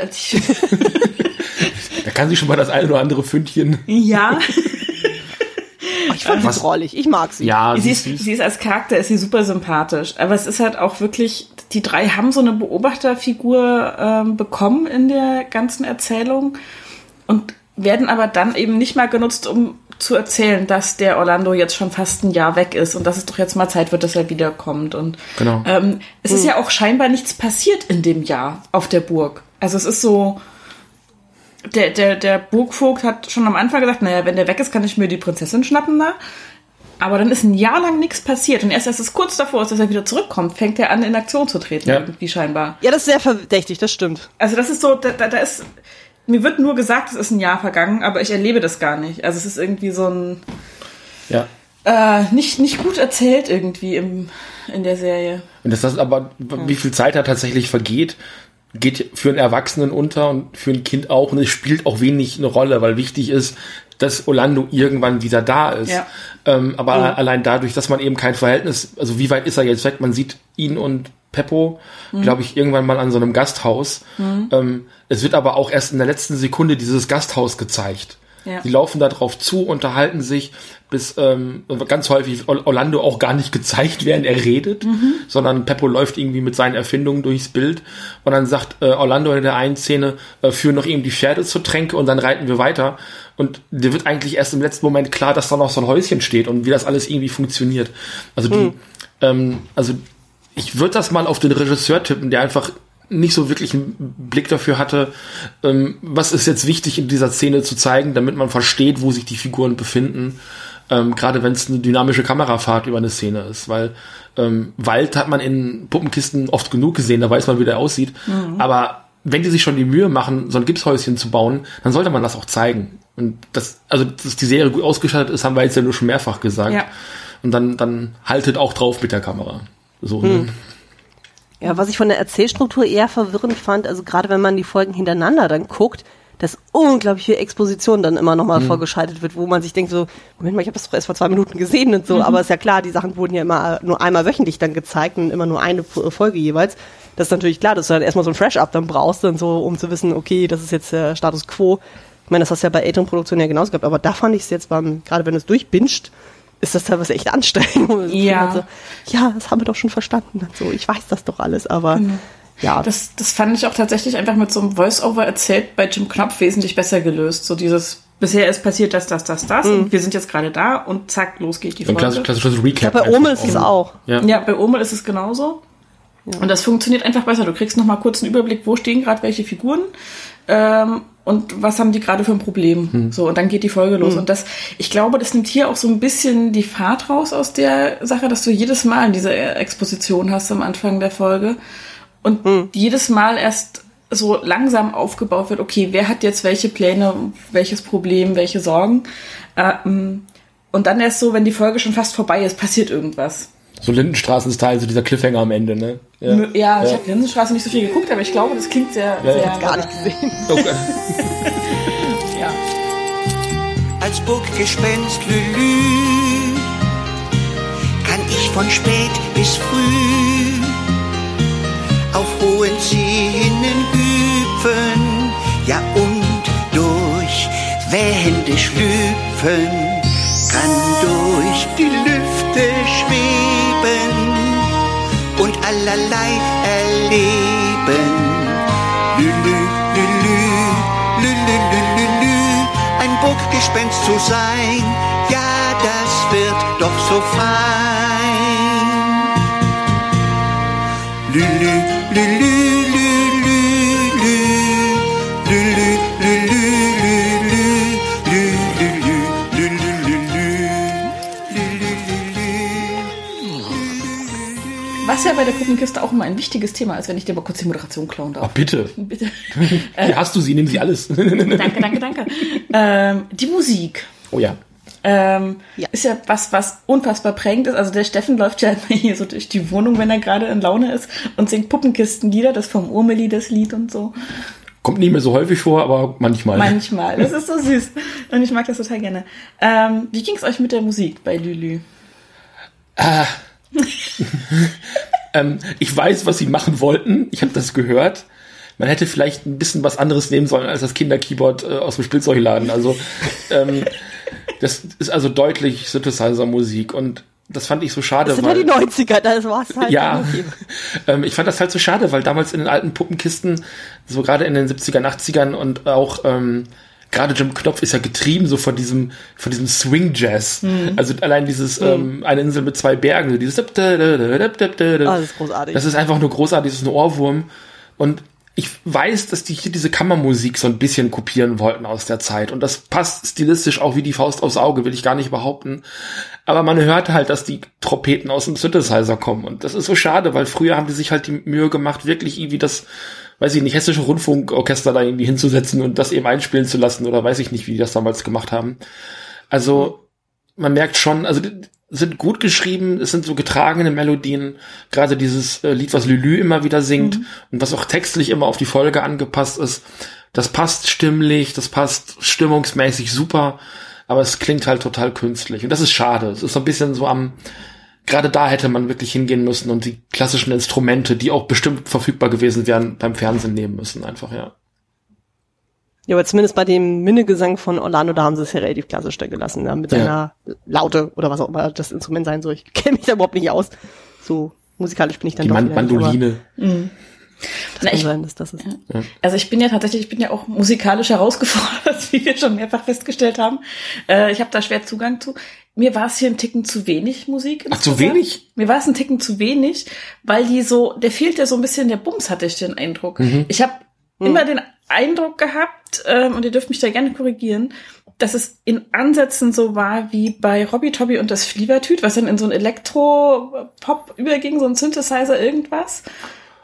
da kann sie schon mal das eine oder andere Fündchen. ja, *laughs* ich fand sie drollig, ich mag sie. Ja, sie sie ist, sie ist als Charakter ist sie super sympathisch. Aber es ist halt auch wirklich, die drei haben so eine Beobachterfigur ähm, bekommen in der ganzen Erzählung und werden aber dann eben nicht mal genutzt, um zu erzählen, dass der Orlando jetzt schon fast ein Jahr weg ist und dass es doch jetzt mal Zeit wird, dass er wiederkommt. Und Genau. ähm, es ist ja auch scheinbar nichts passiert in dem Jahr auf der Burg. Also es ist so, der, der, der Burgvogt hat schon am Anfang gesagt, naja, wenn der weg ist, kann ich mir die Prinzessin schnappen da. Aber dann ist ein Jahr lang nichts passiert. Und erst als es kurz davor ist, dass er wieder zurückkommt, fängt er an, in Aktion zu treten, Ja. irgendwie scheinbar. Ja, das ist sehr verdächtig, das stimmt. Also das ist so, da, da, da ist, mir wird nur gesagt, es ist ein Jahr vergangen, aber ich erlebe das gar nicht. Also es ist irgendwie so ein, Ja. äh, nicht, nicht gut erzählt irgendwie im, in der Serie. Und das ist aber, wie viel Zeit da tatsächlich vergeht, geht für einen Erwachsenen unter und für ein Kind auch. Und es spielt auch wenig eine Rolle, weil wichtig ist, dass Orlando irgendwann wieder da ist. Ja. Ähm, aber allein dadurch, dass man eben kein Verhältnis, also wie weit ist er jetzt weg? Man sieht ihn und Peppo, glaube ich, irgendwann mal an so einem Gasthaus. Ähm, es wird aber auch erst in der letzten Sekunde dieses Gasthaus gezeigt. Ja. Die laufen da drauf zu, unterhalten sich, bis ähm, ganz häufig Or- Orlando auch gar nicht gezeigt, während er redet, sondern Peppo läuft irgendwie mit seinen Erfindungen durchs Bild und dann sagt äh, Orlando in der einen Szene, äh, führen noch eben die Pferde zur Tränke und dann reiten wir weiter. Und dir wird eigentlich erst im letzten Moment klar, dass da noch so ein Häuschen steht und wie das alles irgendwie funktioniert. Also die, ähm, also ich würde das mal auf den Regisseur tippen, der einfach nicht so wirklich einen Blick dafür hatte, ähm, was ist jetzt wichtig in dieser Szene zu zeigen, damit man versteht, wo sich die Figuren befinden. Ähm, Gerade wenn es eine dynamische Kamerafahrt über eine Szene ist, weil ähm, Wald hat man in Puppenkisten oft genug gesehen, da weiß man, wie der aussieht. Aber wenn die sich schon die Mühe machen, so ein Gipshäuschen zu bauen, dann sollte man das auch zeigen. Und das, also, dass die Serie gut ausgestattet ist, haben wir jetzt ja nur schon mehrfach gesagt. Ja. Und dann, dann haltet auch drauf mit der Kamera. So, ne? Ja, was ich von der Erzählstruktur eher verwirrend fand, also gerade wenn man die Folgen hintereinander dann guckt, dass unglaublich viel Exposition dann immer nochmal vorgeschaltet wird, wo man sich denkt so, Moment mal, ich habe das doch erst vor zwei Minuten gesehen und so, aber ist ja klar, die Sachen wurden ja immer nur einmal wöchentlich dann gezeigt und immer nur eine Fo- Folge jeweils. Das ist natürlich klar, dass du dann erstmal so ein Fresh-Up dann brauchst und so, um zu wissen, okay, das ist jetzt der Status Quo. Ich meine, das hast du ja bei älteren Produktionen ja genauso gehabt, aber da fand ich es jetzt beim, gerade wenn du es durchbinscht, ist das teilweise echt anstrengend. *laughs* Ja. So, ja, das haben wir doch schon verstanden. Und so, ich weiß das doch alles, aber ja. Das, das fand ich auch tatsächlich einfach mit so einem Voice-Over erzählt bei Jim Knopf wesentlich besser gelöst. So dieses, bisher ist passiert das, das, das, das und wir sind jetzt gerade da und zack, los geht die Folge. klassisch, klassisches Recap. bei einfach Ome ist es auch. Ja. Ja, bei Omel ist es genauso. Und das funktioniert einfach besser. Du kriegst noch mal kurz einen Überblick, wo stehen gerade welche Figuren ähm, und was haben die gerade für ein Problem. So, und dann geht die Folge los. Und das, ich glaube, das nimmt hier auch so ein bisschen die Fahrt raus aus der Sache, dass du jedes Mal diese Exposition hast am Anfang der Folge und jedes Mal erst so langsam aufgebaut wird, okay, wer hat jetzt welche Pläne, welches Problem, welche Sorgen. Ähm, und dann erst so, wenn die Folge schon fast vorbei ist, passiert irgendwas. So Lindenstraßen-Style, so dieser Cliffhanger am Ende, ne? Ja, ja ich habe Linsenstraße nicht so viel geguckt, aber ich glaube, das klingt sehr, Ja, sehr ja. Gar nicht gesehen. *laughs* Okay. Ja. als Burggespenst Lülü kann ich von spät bis früh auf hohen Zähnen hüpfen, ja und durch Wände schlüpfen, kann durch die Lüfte schweben allerlei erleben. Lülü, lülü, lülü, lülü, lü, ein Burggespenst zu sein, ja, das wird doch so fein. ist ja bei der Puppenkiste auch immer ein wichtiges Thema, als wenn ich dir mal kurz die Moderation klauen Oh, darf. bitte. *laughs* Bitte. *laughs* Hier hast du sie, nimm sie alles. *laughs* danke, danke, danke. Ähm, die Musik. oh ja. Ähm, Ja. Ist ja was, was unfassbar prägend ist. Also der Steffen läuft ja immer hier so durch die Wohnung, wenn er gerade in Laune ist und singt Puppenkistenlieder, das vom Urmeli das Lied und so. Kommt nicht mehr so häufig vor, aber manchmal. Manchmal. Das ist so süß. Und ich mag das total gerne. Ähm, wie ging es euch mit der Musik bei Lülü? Ähm, ich weiß, was sie machen wollten. Ich habe das gehört. Man hätte vielleicht ein bisschen was anderes nehmen sollen als das Kinderkeyboard äh, aus dem Spielzeugladen. Also ähm, *laughs* das ist also deutlich Synthesizer-Musik und das fand ich so schade, Das sind ja weil die 90er, das war's halt. ja, *laughs* ähm, ich fand das halt so schade, weil damals in den alten Puppenkisten, so gerade in den 70ern, 80ern und auch ähm, gerade Jim Knopf ist ja getrieben so von diesem von diesem Swing Jazz. Also allein dieses ähm, eine Insel mit zwei Bergen, so dieses Ah, das ist großartig. Das ist einfach nur großartig, das ist ein Ohrwurm und ich weiß, dass die hier diese Kammermusik so ein bisschen kopieren wollten aus der Zeit. Und das passt stilistisch auch wie die Faust aufs Auge, will ich gar nicht behaupten. Aber man hört halt, dass die Trompeten aus dem Synthesizer kommen. Und das ist so schade, weil früher haben die sich halt die Mühe gemacht, wirklich irgendwie das, weiß ich nicht, hessische Rundfunkorchester da irgendwie hinzusetzen und das eben einspielen zu lassen. Oder weiß ich nicht, wie die das damals gemacht haben. Also, man merkt schon, also sind gut geschrieben, es sind so getragene Melodien, gerade dieses äh, Lied, was Lülü immer wieder singt und was auch textlich immer auf die Folge angepasst ist, das passt stimmlich, das passt stimmungsmäßig super, aber es klingt halt total künstlich und das ist schade. Es ist so ein bisschen so am, gerade da hätte man wirklich hingehen müssen und die klassischen Instrumente, die auch bestimmt verfügbar gewesen wären, beim Fernsehen nehmen müssen, einfach, ja. Ja, aber zumindest bei dem Minnegesang von Orlando, da haben sie es ja relativ klassisch da gelassen, ja, mit Ja. seiner Laute oder was auch immer das Instrument sein soll. Ich *laughs* kenne mich da überhaupt nicht aus. So musikalisch bin ich dann Die doch Man wieder nicht, Mandoline. Na, Kann ich, sein, dass das ist. also ich bin ja tatsächlich, ich bin ja auch musikalisch herausgefordert, *laughs* wie wir schon mehrfach festgestellt haben. Äh, ich habe da schwer Zugang zu. Mir war es hier ein Ticken zu wenig Musik. Ach, zu wenig? Mir war es ein Ticken zu wenig, weil die so, der fehlt ja so ein bisschen der Bums, hatte ich den Eindruck. Ich habe immer den Eindruck gehabt, ähm, und ihr dürft mich da gerne korrigieren, dass es in Ansätzen so war wie bei Robbie Tobby und das Flievertüt, was dann in so ein Elektro-Pop überging, so ein Synthesizer, irgendwas.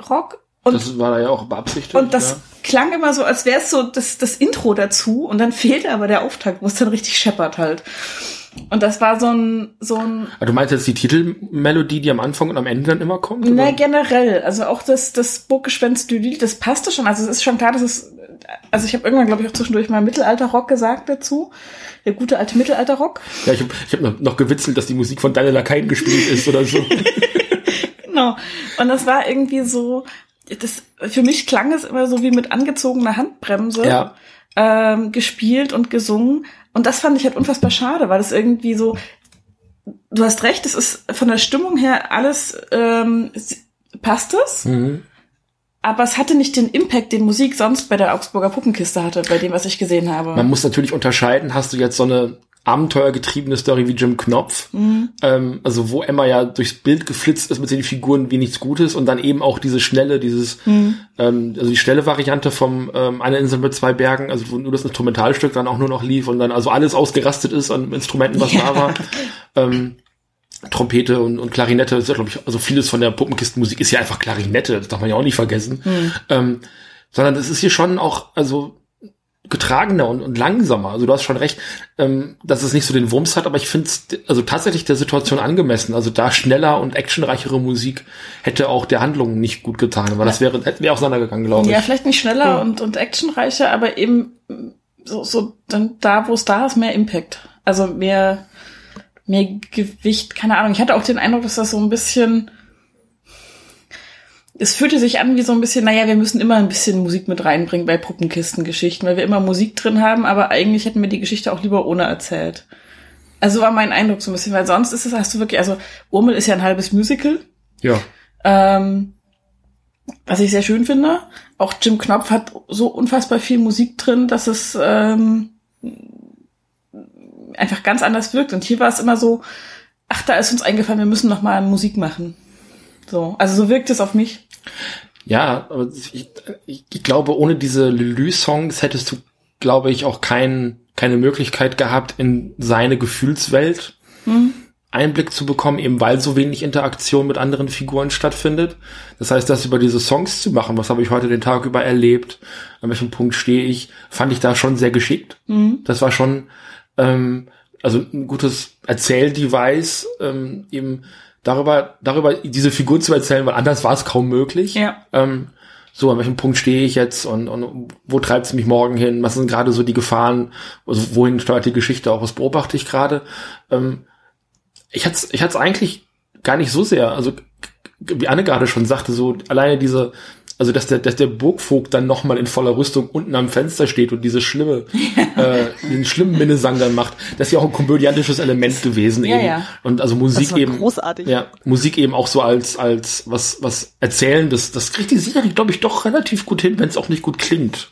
Rock. Und Das war da ja auch beabsichtigt. und das ja. klang immer so, als wäre es so das, das Intro dazu und dann *laughs* fehlte aber der Auftakt, wo es dann richtig scheppert halt. Und das war so ein, so ein, Ah, Du meinst jetzt die Titelmelodie, die am Anfang und am Ende dann immer kommt? na oder? generell, also auch das, das Burggespenst du Lied, das passte schon. Also es ist schon klar, dass es, also ich habe irgendwann, glaube ich, auch zwischendurch mal Mittelalter-Rock gesagt dazu. Der gute alte Mittelalter-Rock. Ja, ich habe ich hab noch, noch gewitzelt, dass die Musik von Daniel Lakaien gespielt ist oder so. *laughs* Genau. Und das war irgendwie so, das, für mich klang es immer so wie mit angezogener Handbremse. ja. ähm, gespielt und gesungen. Und das fand ich halt unfassbar schade, weil es irgendwie so, du hast recht, es ist von der Stimmung her alles, ähm, passt es, Mhm. aber es hatte nicht den Impact, den Musik sonst bei der Augsburger Puppenkiste hatte, bei dem, was ich gesehen habe. Man muss natürlich unterscheiden, hast du jetzt so eine abenteuergetriebene Story wie Jim Knopf, Mhm. ähm, also wo Emma ja durchs Bild geflitzt ist mit den Figuren wie nichts Gutes und dann eben auch diese schnelle, dieses, Mhm. ähm, also die schnelle Variante vom ähm, eine Insel mit zwei Bergen, also wo nur das Instrumentalstück dann auch nur noch lief und dann also alles ausgerastet ist an Instrumenten, was Ja. da war. Ähm, Trompete und, und Klarinette, das ist ja, glaube ich, also vieles von der Puppenkistenmusik ist ja einfach Klarinette, das darf man ja auch nicht vergessen. Ähm, sondern das ist hier schon auch, also getragener und, und langsamer. Also du hast schon recht, ähm, dass es nicht so den Wumms hat, aber ich finde es also tatsächlich der Situation angemessen. Also da schneller und actionreichere Musik hätte auch der Handlung nicht gut getan, weil das wäre hätten wir auseinandergegangen, glaube ich. ja, vielleicht nicht schneller Ja. und, und actionreicher, aber eben so, so dann da, wo es da ist, mehr Impact. Also mehr, mehr Gewicht, keine Ahnung. Ich hatte auch den Eindruck, dass das so ein bisschen, es fühlte sich an wie so ein bisschen, naja, wir müssen immer ein bisschen Musik mit reinbringen bei Puppenkistengeschichten, weil wir immer Musik drin haben, aber eigentlich hätten wir die Geschichte auch lieber ohne erzählt. Also war mein Eindruck so ein bisschen, weil sonst ist es, hast du wirklich, also Urmel ist ja ein halbes Musical, Ja. ähm, was ich sehr schön finde. Auch Jim Knopf hat so unfassbar viel Musik drin, dass es ähm, einfach ganz anders wirkt. Und hier war es immer so, ach, da ist uns eingefallen, wir müssen noch mal Musik machen. So, also so wirkt es auf mich. Ja, aber ich, ich, glaube, ohne diese Lelü-Songs hättest du, glaube ich, auch kein, keine Möglichkeit gehabt, in seine Gefühlswelt Einblick zu bekommen, eben weil so wenig Interaktion mit anderen Figuren stattfindet. Das heißt, das über diese Songs zu machen, was habe ich heute den Tag über erlebt, an welchem Punkt stehe ich, fand ich da schon sehr geschickt. Mhm. Das war schon ähm, also ein gutes Erzähldevice, ähm, eben darüber, darüber diese Figur zu erzählen, weil anders war es kaum möglich. Ja. Ähm, so, an welchem Punkt stehe ich jetzt und, und wo treibt es mich morgen hin? Was sind gerade so die Gefahren? Also wohin steuert die Geschichte auch? Was beobachte ich gerade? Ähm, ich hatte ich hatte eigentlich gar nicht so sehr, also wie Anne gerade schon sagte, so alleine diese, also dass der, dass der Burgvogt dann nochmal in voller Rüstung unten am Fenster steht und diese schlimme, *laughs* äh, den schlimmen Minnesang dann macht, das ist ja auch ein komödiantisches Element gewesen ja, eben. Ja. Und also Musik eben. Großartig. Ja, Musik eben auch so als, als was, was erzählen, das, das kriegt die Serie, glaube ich, doch relativ gut hin, wenn es auch nicht gut klingt.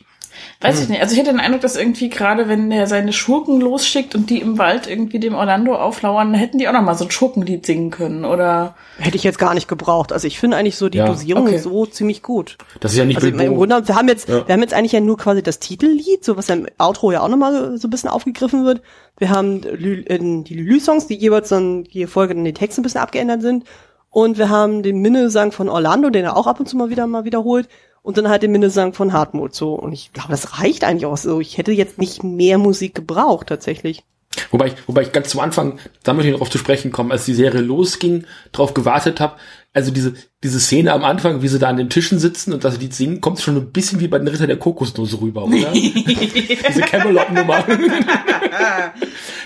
Weiß Hm. ich nicht. Also ich hätte den Eindruck, dass irgendwie gerade, wenn er seine Schurken losschickt und die im Wald irgendwie dem Orlando auflauern, hätten die auch noch mal so ein Schurkenlied singen können. Oder Hätte ich jetzt gar nicht gebraucht. Also ich finde eigentlich so die Ja. Dosierung Okay. so ziemlich gut. Das ist ja nicht Also im. Grunde, wir haben jetzt, Ja. wir haben jetzt eigentlich ja nur quasi das Titellied, so was im Outro ja auch nochmal so ein bisschen aufgegriffen wird. Wir haben äh, die Lülü-Songs, die jeweils dann je Folge dann die Texte ein bisschen abgeändert sind. Und wir haben den Minnesang von Orlando, den er auch ab und zu mal wieder mal wiederholt. Und dann halt den Minnesang von Hartmut so. Und ich glaube, das reicht eigentlich auch so. Ich hätte jetzt nicht mehr Musik gebraucht, tatsächlich. Wobei ich, wobei ich ganz zum Anfang, da möchte ich noch darauf zu sprechen kommen, als die Serie losging, drauf gewartet habe, also diese, diese Szene am Anfang, wie sie da an den Tischen sitzen und das Lied singen, kommt schon ein bisschen wie bei den Ritter der Kokosnuss rüber, oder? *laughs* diese Camelot-Nummer. *laughs*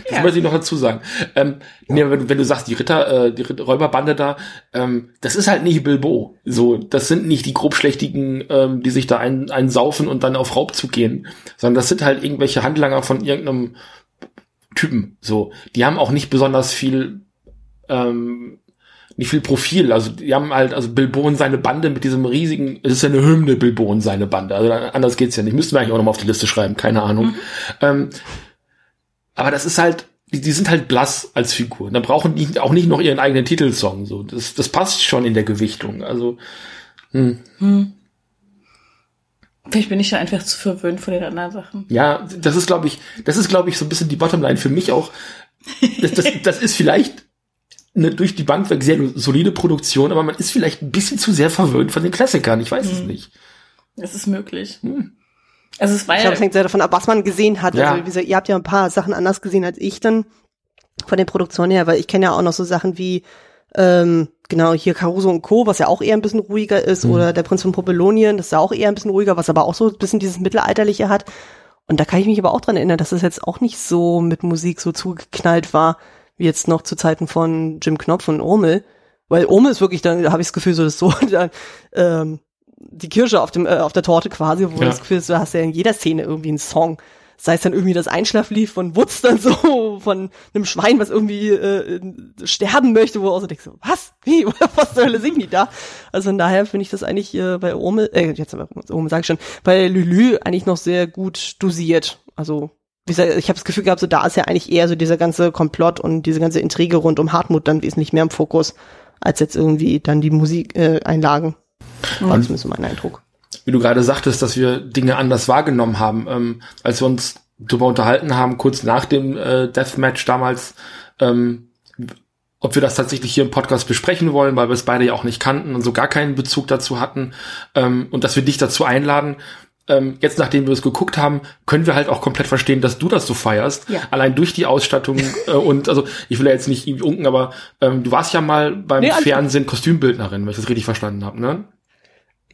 das möchte ich noch dazu sagen. Ähm, nee, wenn, wenn du sagst, die Ritter, äh, die Räuberbande da, ähm, das ist halt nicht Bilbo. So, das sind nicht die grobschlächtigen, ähm, die sich da ein, einsaufen und dann auf Raubzug gehen, sondern das sind halt irgendwelche Handlanger von irgendeinem Typen. So, die haben auch nicht besonders viel, ähm, nicht viel Profil. Also die haben halt, also Bilbo und seine Bande mit diesem riesigen, es ist ja eine Hymne Bilbo und seine Bande. Also anders geht's ja nicht. Müssten wir eigentlich auch nochmal auf die Liste schreiben, keine Ahnung. Ähm, aber das ist halt, die, die sind halt blass als Figur. Da brauchen die auch nicht noch ihren eigenen Titelsong. So, das, das passt schon in der Gewichtung. Also vielleicht bin ich da einfach zu verwöhnt von den anderen Sachen. Ja, das ist, glaube ich, das ist, glaube ich, so ein bisschen die Bottomline für mich auch. Das, das, das ist vielleicht eine durch die Bank sehr solide Produktion, aber man ist vielleicht ein bisschen zu sehr verwöhnt von den Klassikern. Ich weiß es nicht. Das ist möglich. Also es war Ich glaube, es hängt sehr davon ab, was man gesehen hat. Ja. Also wie gesagt, ihr habt ja ein paar Sachen anders gesehen als ich dann von den Produktionen her, weil ich kenne ja auch noch so Sachen wie ähm, genau hier Caruso und Co., was ja auch eher ein bisschen ruhiger ist, oder der Prinz von Popelonien, das ist ja auch eher ein bisschen ruhiger, was aber auch so ein bisschen dieses Mittelalterliche hat. Und da kann ich mich aber auch dran erinnern, dass es jetzt auch nicht so mit Musik so zugeknallt war, jetzt noch zu Zeiten von Jim Knopf und Urmel. Weil Urmel ist wirklich, dann da habe ich das Gefühl, so das so *laughs* da, ähm, die Kirsche auf dem äh, auf der Torte quasi, wo Ja. das Gefühl ist, du hast ja in jeder Szene irgendwie einen Song. Sei es dann irgendwie das Einschlaflied von Wutz dann so, *laughs* von einem Schwein, was irgendwie äh, sterben möchte, wo du auch so denkst, so, was? Wie? *laughs* Was zur Hölle singen die da? Also von daher finde ich das eigentlich äh, bei Urmel, äh, jetzt aber Urmel sag ich schon, bei Lülü eigentlich noch sehr gut dosiert. Also wie gesagt, ich habe das Gefühl gehabt, so da ist ja eigentlich eher so dieser ganze Komplott und diese ganze Intrige rund um Hartmut dann wesentlich mehr im Fokus, als jetzt irgendwie dann die Musikeinlagen. Äh, Einlagen. War zumindest mein Eindruck. Wie du gerade sagtest, dass wir Dinge anders wahrgenommen haben, ähm, als wir uns darüber unterhalten haben, kurz nach dem äh, Deathmatch damals, ähm, ob wir das tatsächlich hier im Podcast besprechen wollen, weil wir es beide ja auch nicht kannten und so gar keinen Bezug dazu hatten ähm, und dass wir dich dazu einladen. Ähm, jetzt, nachdem wir es geguckt haben, können wir halt auch komplett verstehen, dass du das so feierst. Ja. Allein durch die Ausstattung *laughs* äh, und also ich will ja jetzt nicht irgendwie unken, aber ähm, du warst ja mal beim Nee, gut. Fernsehen Kostümbildnerin, wenn ich das richtig verstanden habe, ne?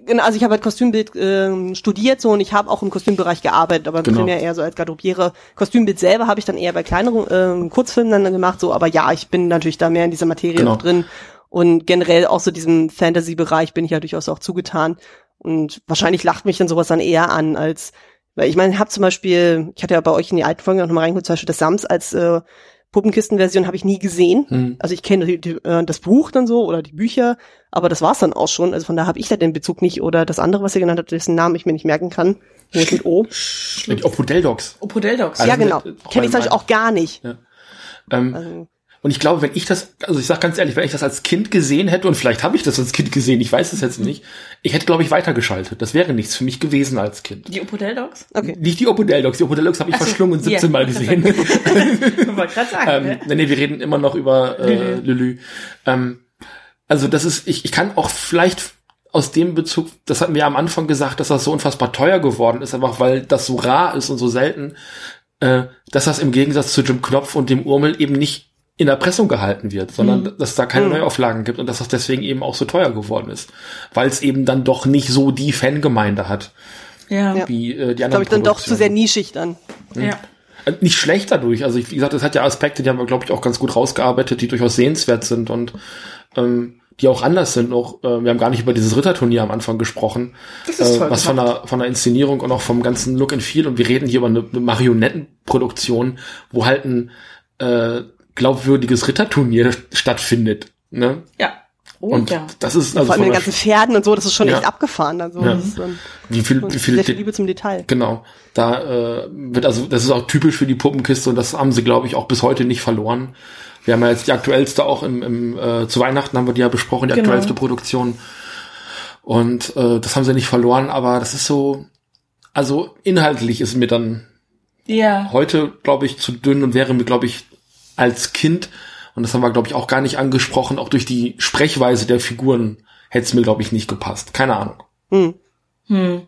Genau, also ich habe halt Kostümbild ähm, studiert so und ich habe auch im Kostümbereich gearbeitet, aber Genau. primär eher so als Garderobiere. Kostümbild selber habe ich dann eher bei kleineren ähm, Kurzfilmen dann gemacht, so, aber ja, ich bin natürlich da mehr in dieser Materie Genau. noch drin und generell auch so diesem Fantasy-Bereich bin ich ja durchaus auch zugetan und wahrscheinlich lacht mich dann sowas dann eher an als, weil ich meine, ich habe zum Beispiel, ich hatte ja bei euch in die alten Folgen auch nochmal reingeholt, zum Beispiel das Sams als äh, Puppenkistenversion habe ich nie gesehen. Hm. Also ich kenne äh, das Buch dann so oder die Bücher, aber das war's dann auch schon. Also von da habe ich da den Bezug nicht. Oder das andere, was ihr genannt habt, dessen Namen ich mir nicht merken kann. Wo ist mit O? Die Opodel Dogs. Opodeldogs. Also ja, genau. Kenne ich zum Beispiel auch gar nicht. Ähm, Also, Und ich glaube, wenn ich das, also ich sag ganz ehrlich, wenn ich das als Kind gesehen hätte, und vielleicht habe ich das als Kind gesehen, ich weiß es jetzt nicht, ich hätte, glaube ich, weitergeschaltet. Das wäre nichts für mich gewesen als Kind. Die Opodel Dogs? Okay. Nicht die Opodel Dogs. Die Opodel Dogs habe ich so, verschlungen 17 ja. Mal gesehen. *laughs* Wollte gerade sagen. ähm, ne? nee, nee, wir reden immer noch über äh, Lülü. Ähm, also das ist, ich, ich kann auch vielleicht aus dem Bezug, das hatten wir am Anfang gesagt, dass das so unfassbar teuer geworden ist, einfach weil das so rar ist und so selten, äh, dass das im Gegensatz zu Jim Knopf und dem Urmel eben nicht in Erpressung gehalten wird, sondern dass es da keine Mhm. Neuauflagen gibt und dass das deswegen eben auch so teuer geworden ist, weil es eben dann doch nicht so die Fangemeinde hat Ja. Wie äh, die anderen Glaube ich dann doch zu sehr nischig dann. ja. Äh, Nicht schlecht dadurch. Also ich, wie gesagt, das hat ja Aspekte, die haben wir, glaube ich, auch ganz gut rausgearbeitet, die durchaus sehenswert sind und ähm, die auch anders sind. Auch, äh, wir haben gar nicht über dieses Ritterturnier am Anfang gesprochen, Das ist äh, toll was von der, von der Inszenierung und auch vom ganzen Look and Feel. Und wir reden hier über eine, eine Marionettenproduktion, wo halt ein äh, glaubwürdiges Ritterturnier stattfindet. Ne? Ja. Oh, Und ja. das ist Vor also allem von den ganzen Pferden und so, das ist schon Ja. echt abgefahren. Also Ja. das ist, ähm, wie viel, wie viel, sehr viel Liebe zum Detail. Genau. Da äh, wird also, das ist auch typisch für die Puppenkiste und das haben sie, glaube ich, auch bis heute nicht verloren. Wir haben ja jetzt die aktuellste auch im, im äh, zu Weihnachten haben wir die ja besprochen, die Genau. aktuellste Produktion. Und äh, das haben sie nicht verloren, aber das ist so, also inhaltlich ist mir dann Ja. heute, glaube ich, zu dünn und wäre mir, glaube ich, als Kind, und das haben wir, glaube ich, auch gar nicht angesprochen, auch durch die Sprechweise der Figuren hätte es mir, glaube ich, nicht gepasst. Keine Ahnung. Hm. Hm.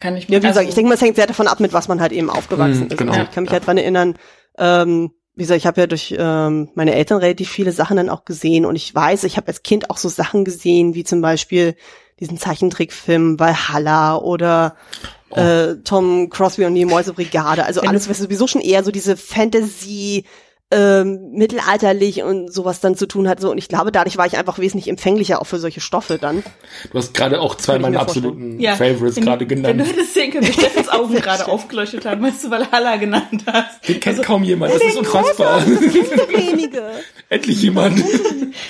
Kann ich mir Ja, wie gesagt, also- ich denke mal, es hängt sehr davon ab, mit was man halt eben aufgewachsen Mhm, ist. genau. Also ich kann mich halt dran erinnern, ähm, wie gesagt, ich habe ja durch ähm, meine Eltern relativ viele Sachen dann auch gesehen und ich weiß, ich habe als Kind auch so Sachen gesehen, wie zum Beispiel diesen Zeichentrickfilm Valhalla oder äh, Tom Crosby und die Mäusebrigade. Also Wenn alles, was sowieso schon eher so diese Fantasy ähm, mittelalterlich und sowas dann zu tun hat. So und ich glaube, dadurch war ich einfach wesentlich empfänglicher auch für solche Stoffe dann. Du hast gerade auch zwei meiner absoluten ja, Favorites wenn, gerade Wenn genannt. du hättest sehen können, wie Steffens Augen gerade aufgeleuchtet haben, als du Valhalla genannt hast. Den kennt Also, kaum jemand, das ist unfassbar. Wenige. *laughs* Endlich jemand.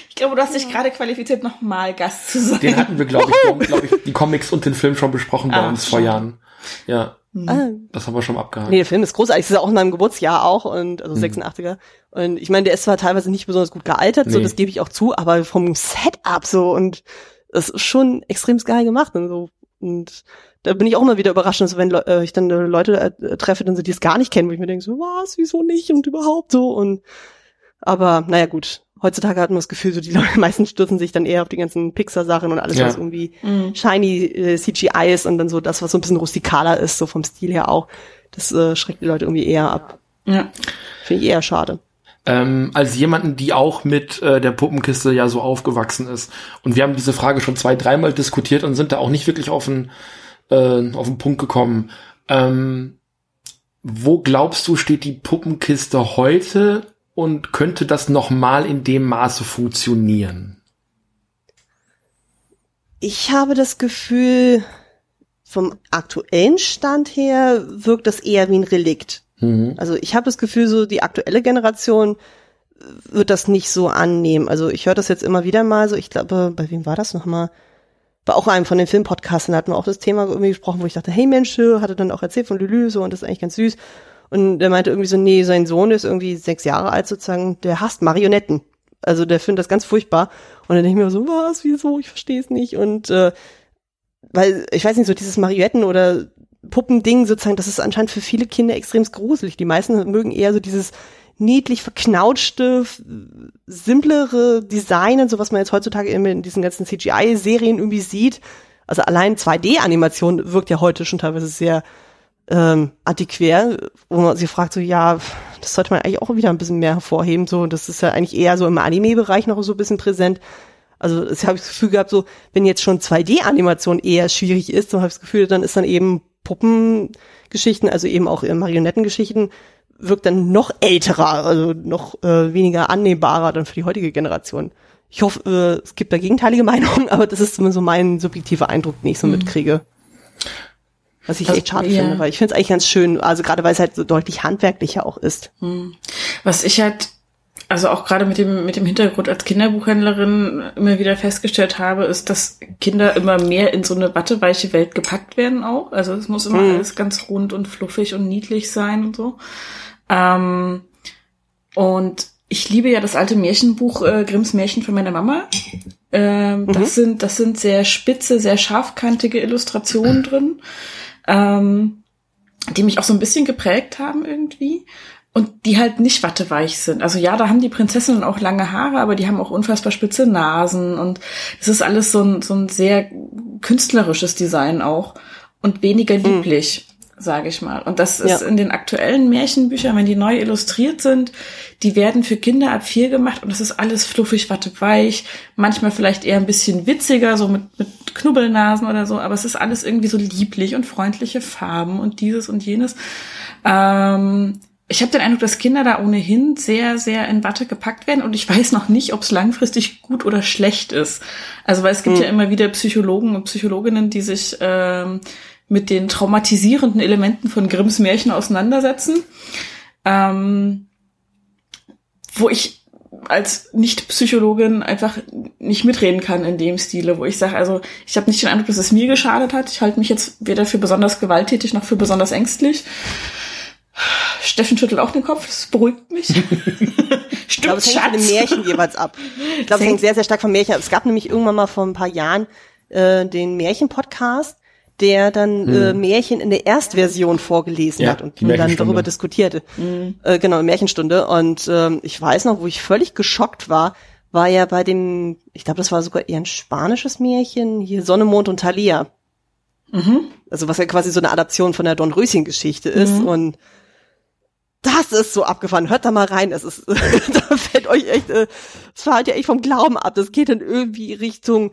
Ich glaube, du hast dich gerade qualifiziert, nochmal Gast zu sein. Den hatten wir, glaube ich, glaub ich, die Comics und den Film schon besprochen bei Ah, uns vor schade. Jahren. Ja, Ah, das haben wir schon abgehakt. Nee, der Film ist großartig. Das ist auch in meinem Geburtsjahr auch und Mhm. also 86er. Und ich meine, der ist zwar teilweise nicht besonders gut gealtert, so Nee. das gebe ich auch zu, aber vom Setup so und das ist schon extrem geil gemacht und so. Und da bin ich auch immer wieder überrascht, also wenn Le äh, ich dann äh, Leute äh, treffe, dann so, die es gar nicht kennen, wo ich mir denke, so, was, wieso nicht und überhaupt so und aber naja gut. Heutzutage hat man das Gefühl, so die *laughs* Leute meisten stürzen sich dann eher auf die ganzen Pixar-Sachen und alles, Ja. was irgendwie Mhm. shiny äh, CGI ist und dann so das, was so ein bisschen rustikaler ist, so vom Stil her auch. Das äh, schreckt die Leute irgendwie eher ab. Ja. Finde ich eher schade. Ähm, als jemanden, die auch mit äh, der Puppenkiste ja so aufgewachsen ist. Und wir haben diese Frage schon zwei, dreimal diskutiert und sind da auch nicht wirklich auf den, äh, auf den Punkt gekommen. Ähm, wo glaubst du, steht die Puppenkiste heute und könnte das nochmal in dem Maße funktionieren? Ich habe das Gefühl, vom aktuellen Stand her wirkt das eher wie ein Relikt. Mhm. Also ich habe das Gefühl, so die aktuelle Generation wird das nicht so annehmen. Also ich höre das jetzt immer wieder mal so, ich glaube, bei wem war das nochmal? Bei auch einem von den Filmpodcasten hatten wir auch das Thema irgendwie gesprochen, wo ich dachte, hey Mensch, hatte dann auch erzählt von Lülü so und das ist eigentlich ganz süß. Und der meinte irgendwie so, nee, sein Sohn ist irgendwie sechs Jahre alt sozusagen, der hasst Marionetten. Also der findet das ganz furchtbar. Und dann denke ich mir so, was, wieso, ich verstehe es nicht. Und äh, weil, ich weiß nicht, so dieses Marionetten oder Puppending sozusagen, das ist anscheinend für viele Kinder extrem gruselig. Die meisten mögen eher so dieses niedlich verknautschte, simplere Design und so, was man jetzt heutzutage immer in diesen ganzen CGI-Serien irgendwie sieht. Also allein 2D-Animation wirkt ja heute schon teilweise sehr ähm, antiquär, wo man sich fragt, so ja, das sollte man eigentlich auch wieder ein bisschen mehr hervorheben. So, das ist ja eigentlich eher so im Anime-Bereich noch so ein bisschen präsent. Also das habe ich das Gefühl gehabt, so wenn jetzt schon 2D-Animation eher schwierig ist, so habe ich das Gefühl, dann ist dann eben Puppengeschichten, also eben auch Marionettengeschichten, wirkt dann noch älterer, also noch äh, weniger annehmbarer dann für die heutige Generation. Ich hoffe, äh, es gibt da gegenteilige *laughs* Meinungen, aber das ist so mein subjektiver Eindruck, den ich so mitkriege. Was ich Also, echt schade ja. finde, weil ich finde es eigentlich ganz schön, also gerade weil es halt so deutlich handwerklicher auch ist. Was ich halt, also auch gerade mit dem, mit dem Hintergrund als Kinderbuchhändlerin immer wieder festgestellt habe, ist, dass Kinder immer mehr in so eine watteweiche Welt gepackt werden auch. Also es muss immer Mhm. alles ganz rund und fluffig und niedlich sein und so. Ähm, und ich liebe ja das alte Märchenbuch äh, Grimms Märchen von meiner Mama. Ähm, mhm. Das sind das sind sehr spitze, sehr scharfkantige Illustrationen drin, ähm, die mich auch so ein bisschen geprägt haben irgendwie und die halt nicht watteweich sind. Also ja, da haben die Prinzessinnen auch lange Haare, aber die haben auch unfassbar spitze Nasen und es ist alles so ein, so ein sehr künstlerisches Design auch und weniger mhm. lieblich. Sage ich mal. Und das ist ja. in den aktuellen Märchenbüchern, wenn die neu illustriert sind, die werden für Kinder ab vier gemacht und das ist alles fluffig, watteweich, manchmal vielleicht eher ein bisschen witziger, so mit, mit Knubbelnasen oder so, aber es ist alles irgendwie so lieblich und freundliche Farben und dieses und jenes. Ähm, ich habe den Eindruck, dass Kinder da ohnehin sehr, sehr in Watte gepackt werden und ich weiß noch nicht, ob es langfristig gut oder schlecht ist. Also weil es gibt hm. ja immer wieder Psychologen und Psychologinnen, die sich ähm, mit den traumatisierenden Elementen von Grimms Märchen auseinandersetzen, ähm, wo ich als Nicht-Psychologin einfach nicht mitreden kann in dem Stile, wo ich sage, also ich habe nicht den Eindruck, dass es mir geschadet hat. Ich halte mich jetzt weder für besonders gewalttätig noch für besonders ängstlich. Steffen schüttelt auch den Kopf, das beruhigt mich. *laughs* Stimmt, ich glaube, es hängt von den Märchen jeweils ab. Ich glaube, es hängt sehr, sehr stark vom Märchen ab. Es gab nämlich irgendwann mal vor ein paar Jahren äh, den Märchen-Podcast der dann mhm. äh, Märchen in der Erstversion vorgelesen ja, hat und, und dann darüber diskutierte. Mhm. Äh, genau, Märchenstunde. Und ähm, ich weiß noch, wo ich völlig geschockt war, war ja bei dem, ich glaube, das war sogar eher ein spanisches Märchen, hier Sonne, Mond und Thalia. Mhm. Also was ja quasi so eine Adaption von der Dornröschen-Geschichte ist. Mhm. Und das ist so abgefahren. Hört da mal rein. Es ist, *laughs* da fällt euch echt, äh, es fällt ja echt vom Glauben ab. Das geht dann irgendwie Richtung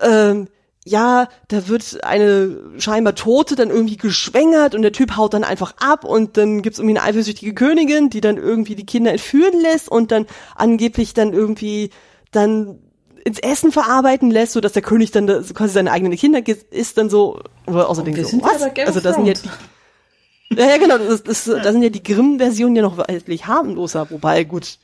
ähm, ja, da wird eine scheinbar Tote dann irgendwie geschwängert und der Typ haut dann einfach ab und dann gibt's irgendwie eine eifersüchtige Königin, die dann irgendwie die Kinder entführen lässt und dann angeblich dann irgendwie dann ins Essen verarbeiten lässt, so dass der König dann da, quasi seine eigenen Kinder ist dann so, oder außerdem so, was? Also das sind ja die, ja, ja, genau, das, das, da sind ja die Grimm-Versionen ja noch wesentlich harmloser, wobei, gut,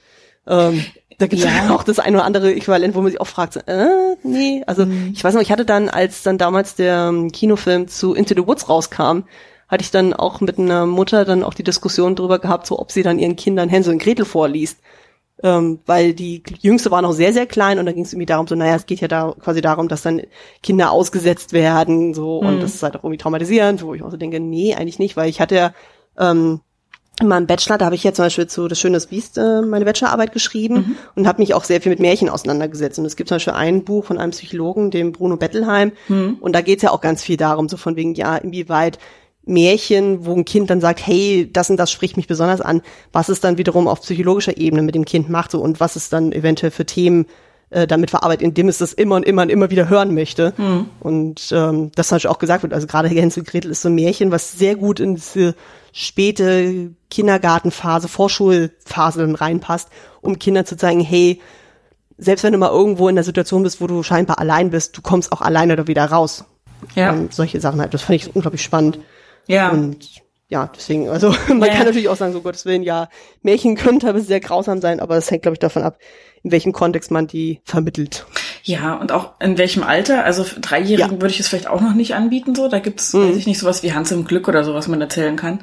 ähm, da gibt es ja. *laughs* auch das eine oder andere Äquivalent, wo man sich auch fragt, äh, nee, also mhm. ich weiß noch, ich hatte dann, als dann damals der ähm, Kinofilm zu Into the Woods rauskam, hatte ich dann auch mit einer Mutter dann auch die Diskussion darüber gehabt, so ob sie dann ihren Kindern Hänsel und Gretel vorliest. Ähm, weil die Jüngste war noch sehr, sehr klein und da ging es irgendwie darum, so, naja, es geht ja da quasi darum, dass dann Kinder ausgesetzt werden, so, mhm. und das ist halt auch irgendwie traumatisierend, wo ich auch so denke, nee, eigentlich nicht, weil ich hatte ja ähm, in meinem Bachelor, da habe ich ja zum Beispiel zu Das Schöne Biest äh, meine Bachelorarbeit geschrieben mhm. und habe mich auch sehr viel mit Märchen auseinandergesetzt. Und es gibt zum Beispiel ein Buch von einem Psychologen, dem Bruno Bettelheim, mhm. und da geht es ja auch ganz viel darum, so von wegen, ja, inwieweit Märchen, wo ein Kind dann sagt, hey, das und das spricht mich besonders an, was es dann wiederum auf psychologischer Ebene mit dem Kind macht so und was es dann eventuell für Themen äh, damit verarbeitet, indem es das immer und immer und immer wieder hören möchte. Mhm. Und ähm, das hat auch gesagt wird, also gerade Hänsel Gretel ist so ein Märchen, was sehr gut in diese späte Kindergartenphase, Vorschulphase dann reinpasst, um Kindern zu zeigen, hey, selbst wenn du mal irgendwo in der Situation bist, wo du scheinbar allein bist, du kommst auch alleine da wieder raus. Ja. Und solche Sachen halt. Das fand ich unglaublich spannend. Ja. Und ja, deswegen, also *laughs* man ja. kann natürlich auch sagen, so Gottes Willen, ja, Märchen können teilweise sehr grausam sein, aber es hängt, glaube ich, davon ab, in welchem Kontext man die vermittelt. Ja, und auch in welchem Alter. Also Dreijährigen ja. würde ich es vielleicht auch noch nicht anbieten, so. Da gibt's, mhm. weiß ich nicht, sowas wie Hans im Glück oder so, was man erzählen kann,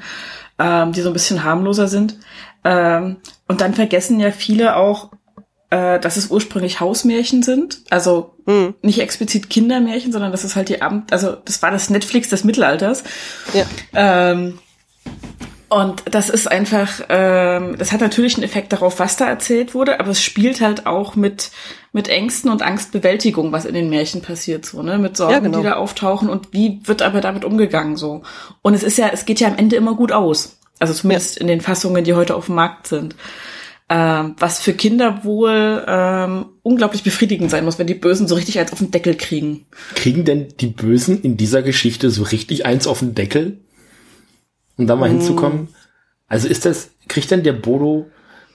ähm, die so ein bisschen harmloser sind. Ähm, und dann vergessen ja viele auch, äh, dass es ursprünglich Hausmärchen sind. Also mhm. nicht explizit Kindermärchen, sondern das ist halt die Abend, also das war das Netflix des Mittelalters. Ja. Ähm, und das ist einfach, ähm, das hat natürlich einen Effekt darauf, was da erzählt wurde, aber es spielt halt auch mit mit Ängsten und Angstbewältigung, was in den Märchen passiert, so ne, mit Sorgen, ja, genau. die da auftauchen und wie wird aber damit umgegangen so. Und es ist ja, es geht ja am Ende immer gut aus, also zumindest ja. in den Fassungen, die heute auf dem Markt sind. Ähm, was für Kinder wohl ähm, unglaublich befriedigend sein muss, wenn die Bösen so richtig eins auf den Deckel kriegen. Kriegen denn die Bösen in dieser Geschichte so richtig eins auf den Deckel? Um da mal mm. hinzukommen. Also ist das, kriegt denn der Bodo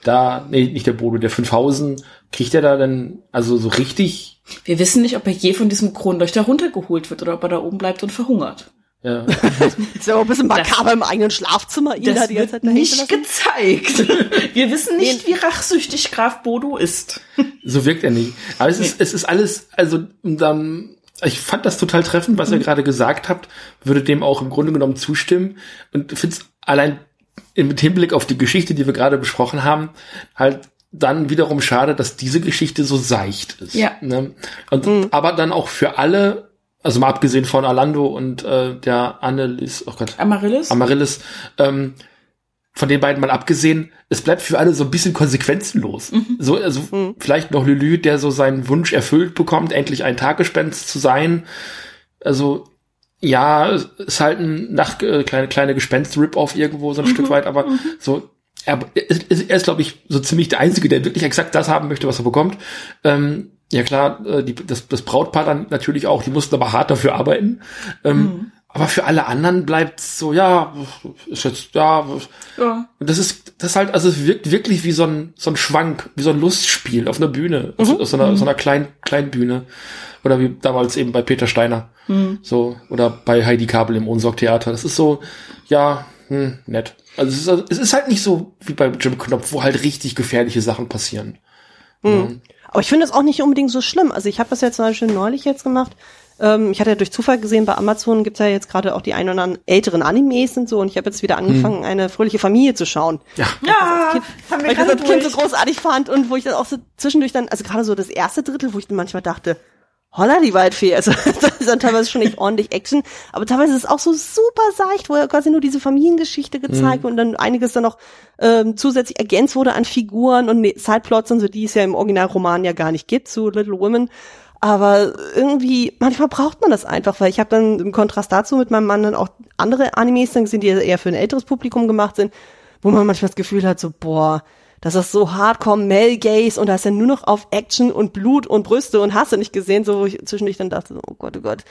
da, nee, nicht der Bodo, der 5000, kriegt er da dann also so richtig? Wir wissen nicht, ob er je von diesem Kronleuchter runtergeholt wird oder ob er da oben bleibt und verhungert. Ja. *laughs* ist ja auch ein bisschen makaber im eigenen Schlafzimmer. Ihn das da die ganze Zeit nicht gezeigt. *laughs* Wir wissen nicht, wie rachsüchtig Graf Bodo ist. So wirkt er nicht. Aber es ist, es ist alles, also dann ich fand das total treffend, was mhm. ihr gerade gesagt habt, würde dem auch im Grunde genommen zustimmen und finde es allein im Hinblick auf die Geschichte, die wir gerade besprochen haben, halt dann wiederum schade, dass diese Geschichte so seicht ist. Ja. Ne? Und, Aber dann auch für alle, also mal abgesehen von Orlando und äh, der Annelies, oh Gott, Amaryllis? Amaryllis, ähm, von den beiden mal abgesehen, es bleibt für alle so ein bisschen konsequenzenlos. So, also vielleicht noch Lülü, der so seinen Wunsch erfüllt bekommt, endlich ein Tagespenst zu sein. Also ja, es ist halt ein Nacht, äh, kleine kleine Gespenst-Rip-Off irgendwo so ein Stück weit, aber so er, er ist, er ist glaube ich so ziemlich der einzige, der wirklich exakt das haben möchte, was er bekommt. Ähm, ja klar, äh, die, das, das Brautpaar dann natürlich auch, die mussten aber hart dafür arbeiten. Ähm, Aber für alle anderen bleibt so, ja, ist jetzt, ja, Ja. und das ist, das halt, also es wirkt wirklich wie so ein, so ein Schwank, wie so ein Lustspiel auf einer Bühne, auf, auf so einer, so einer kleinen, kleinen Bühne. Oder wie damals eben bei Peter Steiner. So, oder bei Heidi Kabel im Ohnsorg-Theater. Das ist so, ja, hm, nett. Also es ist, es ist halt nicht so wie bei Jim Knopf, wo halt richtig gefährliche Sachen passieren. Aber ich finde das auch nicht unbedingt so schlimm. Also ich habe das ja zum Beispiel neulich jetzt gemacht. Ähm, ich hatte ja durch Zufall gesehen, bei Amazon gibt's ja jetzt gerade auch die ein oder anderen älteren Animes und so. Und ich habe jetzt wieder angefangen, eine fröhliche Familie zu schauen. Ja. Ja, Kind, haben wir weil ich das als Kind so großartig fand und wo ich dann auch so zwischendurch dann, also gerade so das erste Drittel, wo ich dann manchmal dachte, holla die Waldfee, also das *laughs* ist dann teilweise schon echt ordentlich Action, aber teilweise ist es auch so super seicht, wo ja quasi nur diese Familiengeschichte gezeigt wird und dann einiges dann noch ähm, zusätzlich ergänzt wurde an Figuren und Sideplots und so, die es ja im Originalroman ja gar nicht gibt zu Little Women. Aber irgendwie, manchmal braucht man das einfach, weil ich habe dann im Kontrast dazu mit meinem Mann dann auch andere Animes dann gesehen, die eher für ein älteres Publikum gemacht sind, wo man manchmal das Gefühl hat, so, boah, das ist so hardcore Male Gaze und da ist ja nur noch auf Action und Blut und Brüste und hast du nicht gesehen, so wo ich zwischendurch dann dachte, oh Gott, oh Gott.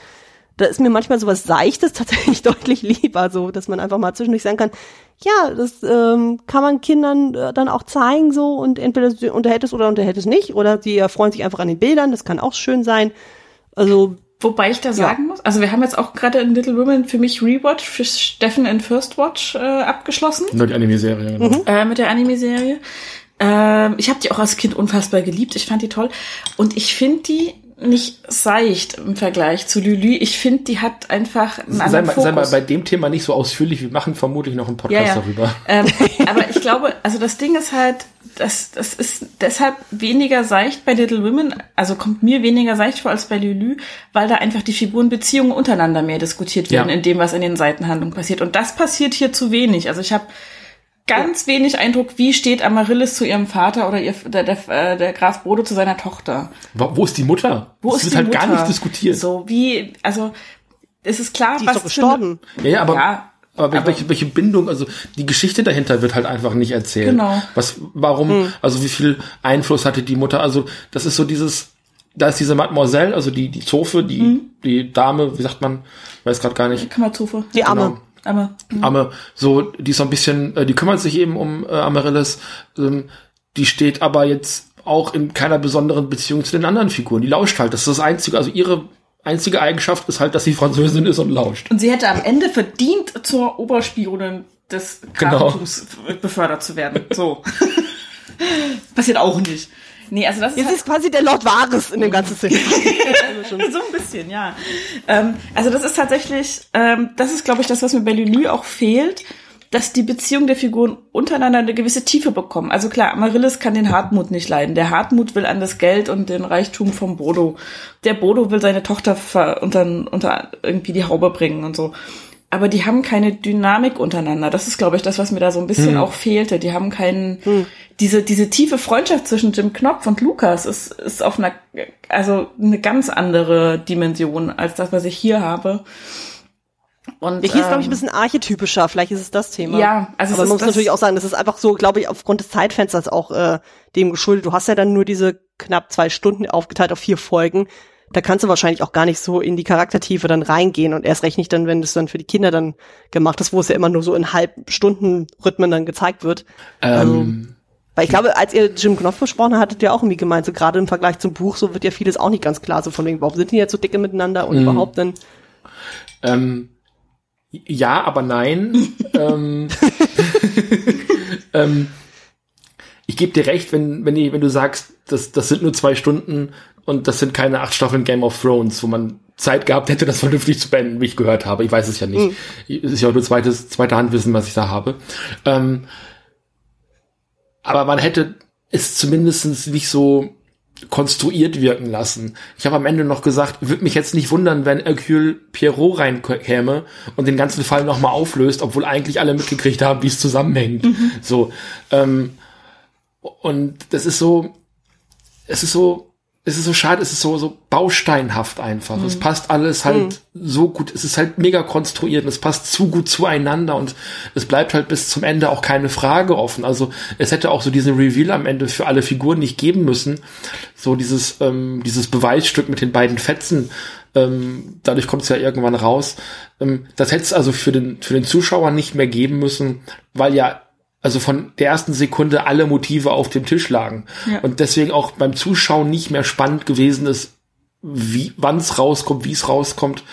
Da ist mir manchmal sowas Seichtes tatsächlich *laughs* deutlich lieber, so, dass man einfach mal zwischendurch sagen kann, ja, das ähm, kann man Kindern äh, dann auch zeigen, so, und entweder sie unterhält es oder unterhält es nicht, oder die erfreuen sich einfach an den Bildern, das kann auch schön sein. Also, Wobei ich da sagen muss, also wir haben jetzt auch gerade in Little Women für mich Rewatch für Steffen in First Watch äh, abgeschlossen Nur die Anime-Serie, genau. äh, mit der Anime-Serie. Ähm, ich habe die auch als Kind unfassbar geliebt. Ich fand die toll. Und ich finde die nicht seicht im Vergleich zu Lülü. Ich finde, die hat einfach einen Sei anderen mal, Fokus. sei mal bei dem Thema nicht so ausführlich. Wir machen vermutlich noch einen ja, Podcast ja. darüber. Ähm, *laughs* aber ich glaube, also das Ding ist halt, das, das ist deshalb weniger seicht bei Little Women, also kommt mir weniger seicht vor als bei Lülü, weil da einfach die Figurenbeziehungen untereiner mehr diskutiert werden Ja. in dem, was in den Seitenhandlungen passiert. Und das passiert hier zu wenig. Also ich habe ganz wenig Eindruck, wie steht Amaryllis zu ihrem Vater oder ihr, der, der, äh, der Graf Brodo zu seiner Tochter. Wo wo ist die Mutter? Wo das ist wird die halt Mutter? gar nicht diskutiert. So wie, also es ist klar, die ist was doch für gestorben. Ja, ja, aber, Ja, aber, aber- welche, welche Bindung, also die Geschichte dahinter wird halt einfach nicht erzählt. Genau. Was, warum, also wie viel Einfluss hatte die Mutter? Also das ist so dieses, da ist diese Mademoiselle, also die, die Zofe, die, Mhm. die Dame, wie sagt man, weiß gerade gar nicht. Kammerzufe. die Arme. Genau. Aber Aber so, die ist so ein bisschen, äh, die kümmert sich eben um äh, Amaryllis, ähm, die steht aber jetzt auch in keiner besonderen Beziehung zu den anderen Figuren. Die lauscht halt. Das ist das Einzige, also ihre einzige Eigenschaft ist halt, dass sie Französin ist und lauscht. Und sie hätte am Ende verdient, zur Oberspionin des Genau. Grafentums befördert zu werden. So. *laughs* Passiert auch nicht. Nee, also das ist, Jetzt halt ist quasi der Lord Varys in dem ganzen Film. *laughs* so ein bisschen, ja. Ähm, also das ist tatsächlich, ähm, das ist, glaube ich, das, was mir bei Lulu auch fehlt, dass die Beziehung der Figuren untereinander eine gewisse Tiefe bekommen. Also klar, Amaryllis kann den Hartmut nicht leiden. Der Hartmut will an das Geld und den Reichtum vom Bodo. Der Bodo will seine Tochter unter, unter irgendwie die Haube bringen und so. Aber die haben keine Dynamik untereinander. Das ist, glaube ich, das, was mir da so ein bisschen auch fehlte. Die haben keinen, diese, diese tiefe Freundschaft zwischen Jim Knopf und Lukas ist, ist auf einer, also eine ganz andere Dimension als das, was ich hier habe. Und, Der hier ist, glaube ich, ein ähm, bisschen archetypischer. Vielleicht ist es das Thema. Ja, also Aber man muss natürlich auch sagen, das ist einfach so, glaube ich, aufgrund des Zeitfensters auch äh, dem geschuldet. Du hast ja dann nur diese knapp zwei Stunden aufgeteilt auf vier Folgen. Da kannst du wahrscheinlich auch gar nicht so in die Charaktertiefe dann reingehen und erst recht nicht dann, wenn das dann für die Kinder dann gemacht ist, wo es ja immer nur so in Halbstunden-Rhythmen dann gezeigt wird. Ähm, Weil ich glaube, als ihr Jim Knopf besprochen hattet, ihr auch irgendwie gemeint, so gerade im Vergleich zum Buch, so wird ja vieles auch nicht ganz klar, so von wegen, warum sind die jetzt so dicke miteinander und überhaupt dann, ähm, ja, aber nein. *laughs* ähm, *laughs* ähm, ich gebe dir recht, wenn, wenn, die, wenn du sagst, das, das sind nur zwei Stunden und das sind keine acht Staffeln Game of Thrones, wo man Zeit gehabt hätte, das *laughs* vernünftig zu beenden, wie ich gehört habe. Ich weiß es ja nicht. Es ist ja auch nur zweites, zweite Handwissen, was ich da habe. Ähm, aber man hätte es zumindest nicht so konstruiert wirken lassen. Ich habe am Ende noch gesagt, würde mich jetzt nicht wundern, wenn Hercule Pierrot reinkäme und den ganzen Fall nochmal auflöst, obwohl eigentlich alle mitgekriegt haben, wie es zusammenhängt. Mhm. So. Ähm, und das ist so, es ist so, es ist so schade, es ist so, so bausteinhaft einfach. Mhm. Es passt alles halt mhm. so gut. Es ist halt mega konstruiert und es passt zu gut zueinander und es bleibt halt bis zum Ende auch keine Frage offen. Also es hätte auch so diesen Reveal am Ende für alle Figuren nicht geben müssen. So dieses, ähm, dieses Beweisstück mit den beiden Fetzen. Ähm, dadurch kommt es ja irgendwann raus. Ähm, das hätte es also für den, für den Zuschauer nicht mehr geben müssen, weil ja also von der ersten Sekunde alle Motive auf dem Tisch lagen. Ja. Und deswegen auch beim Zuschauen nicht mehr spannend gewesen ist, wie, wann es rauskommt, wie es rauskommt,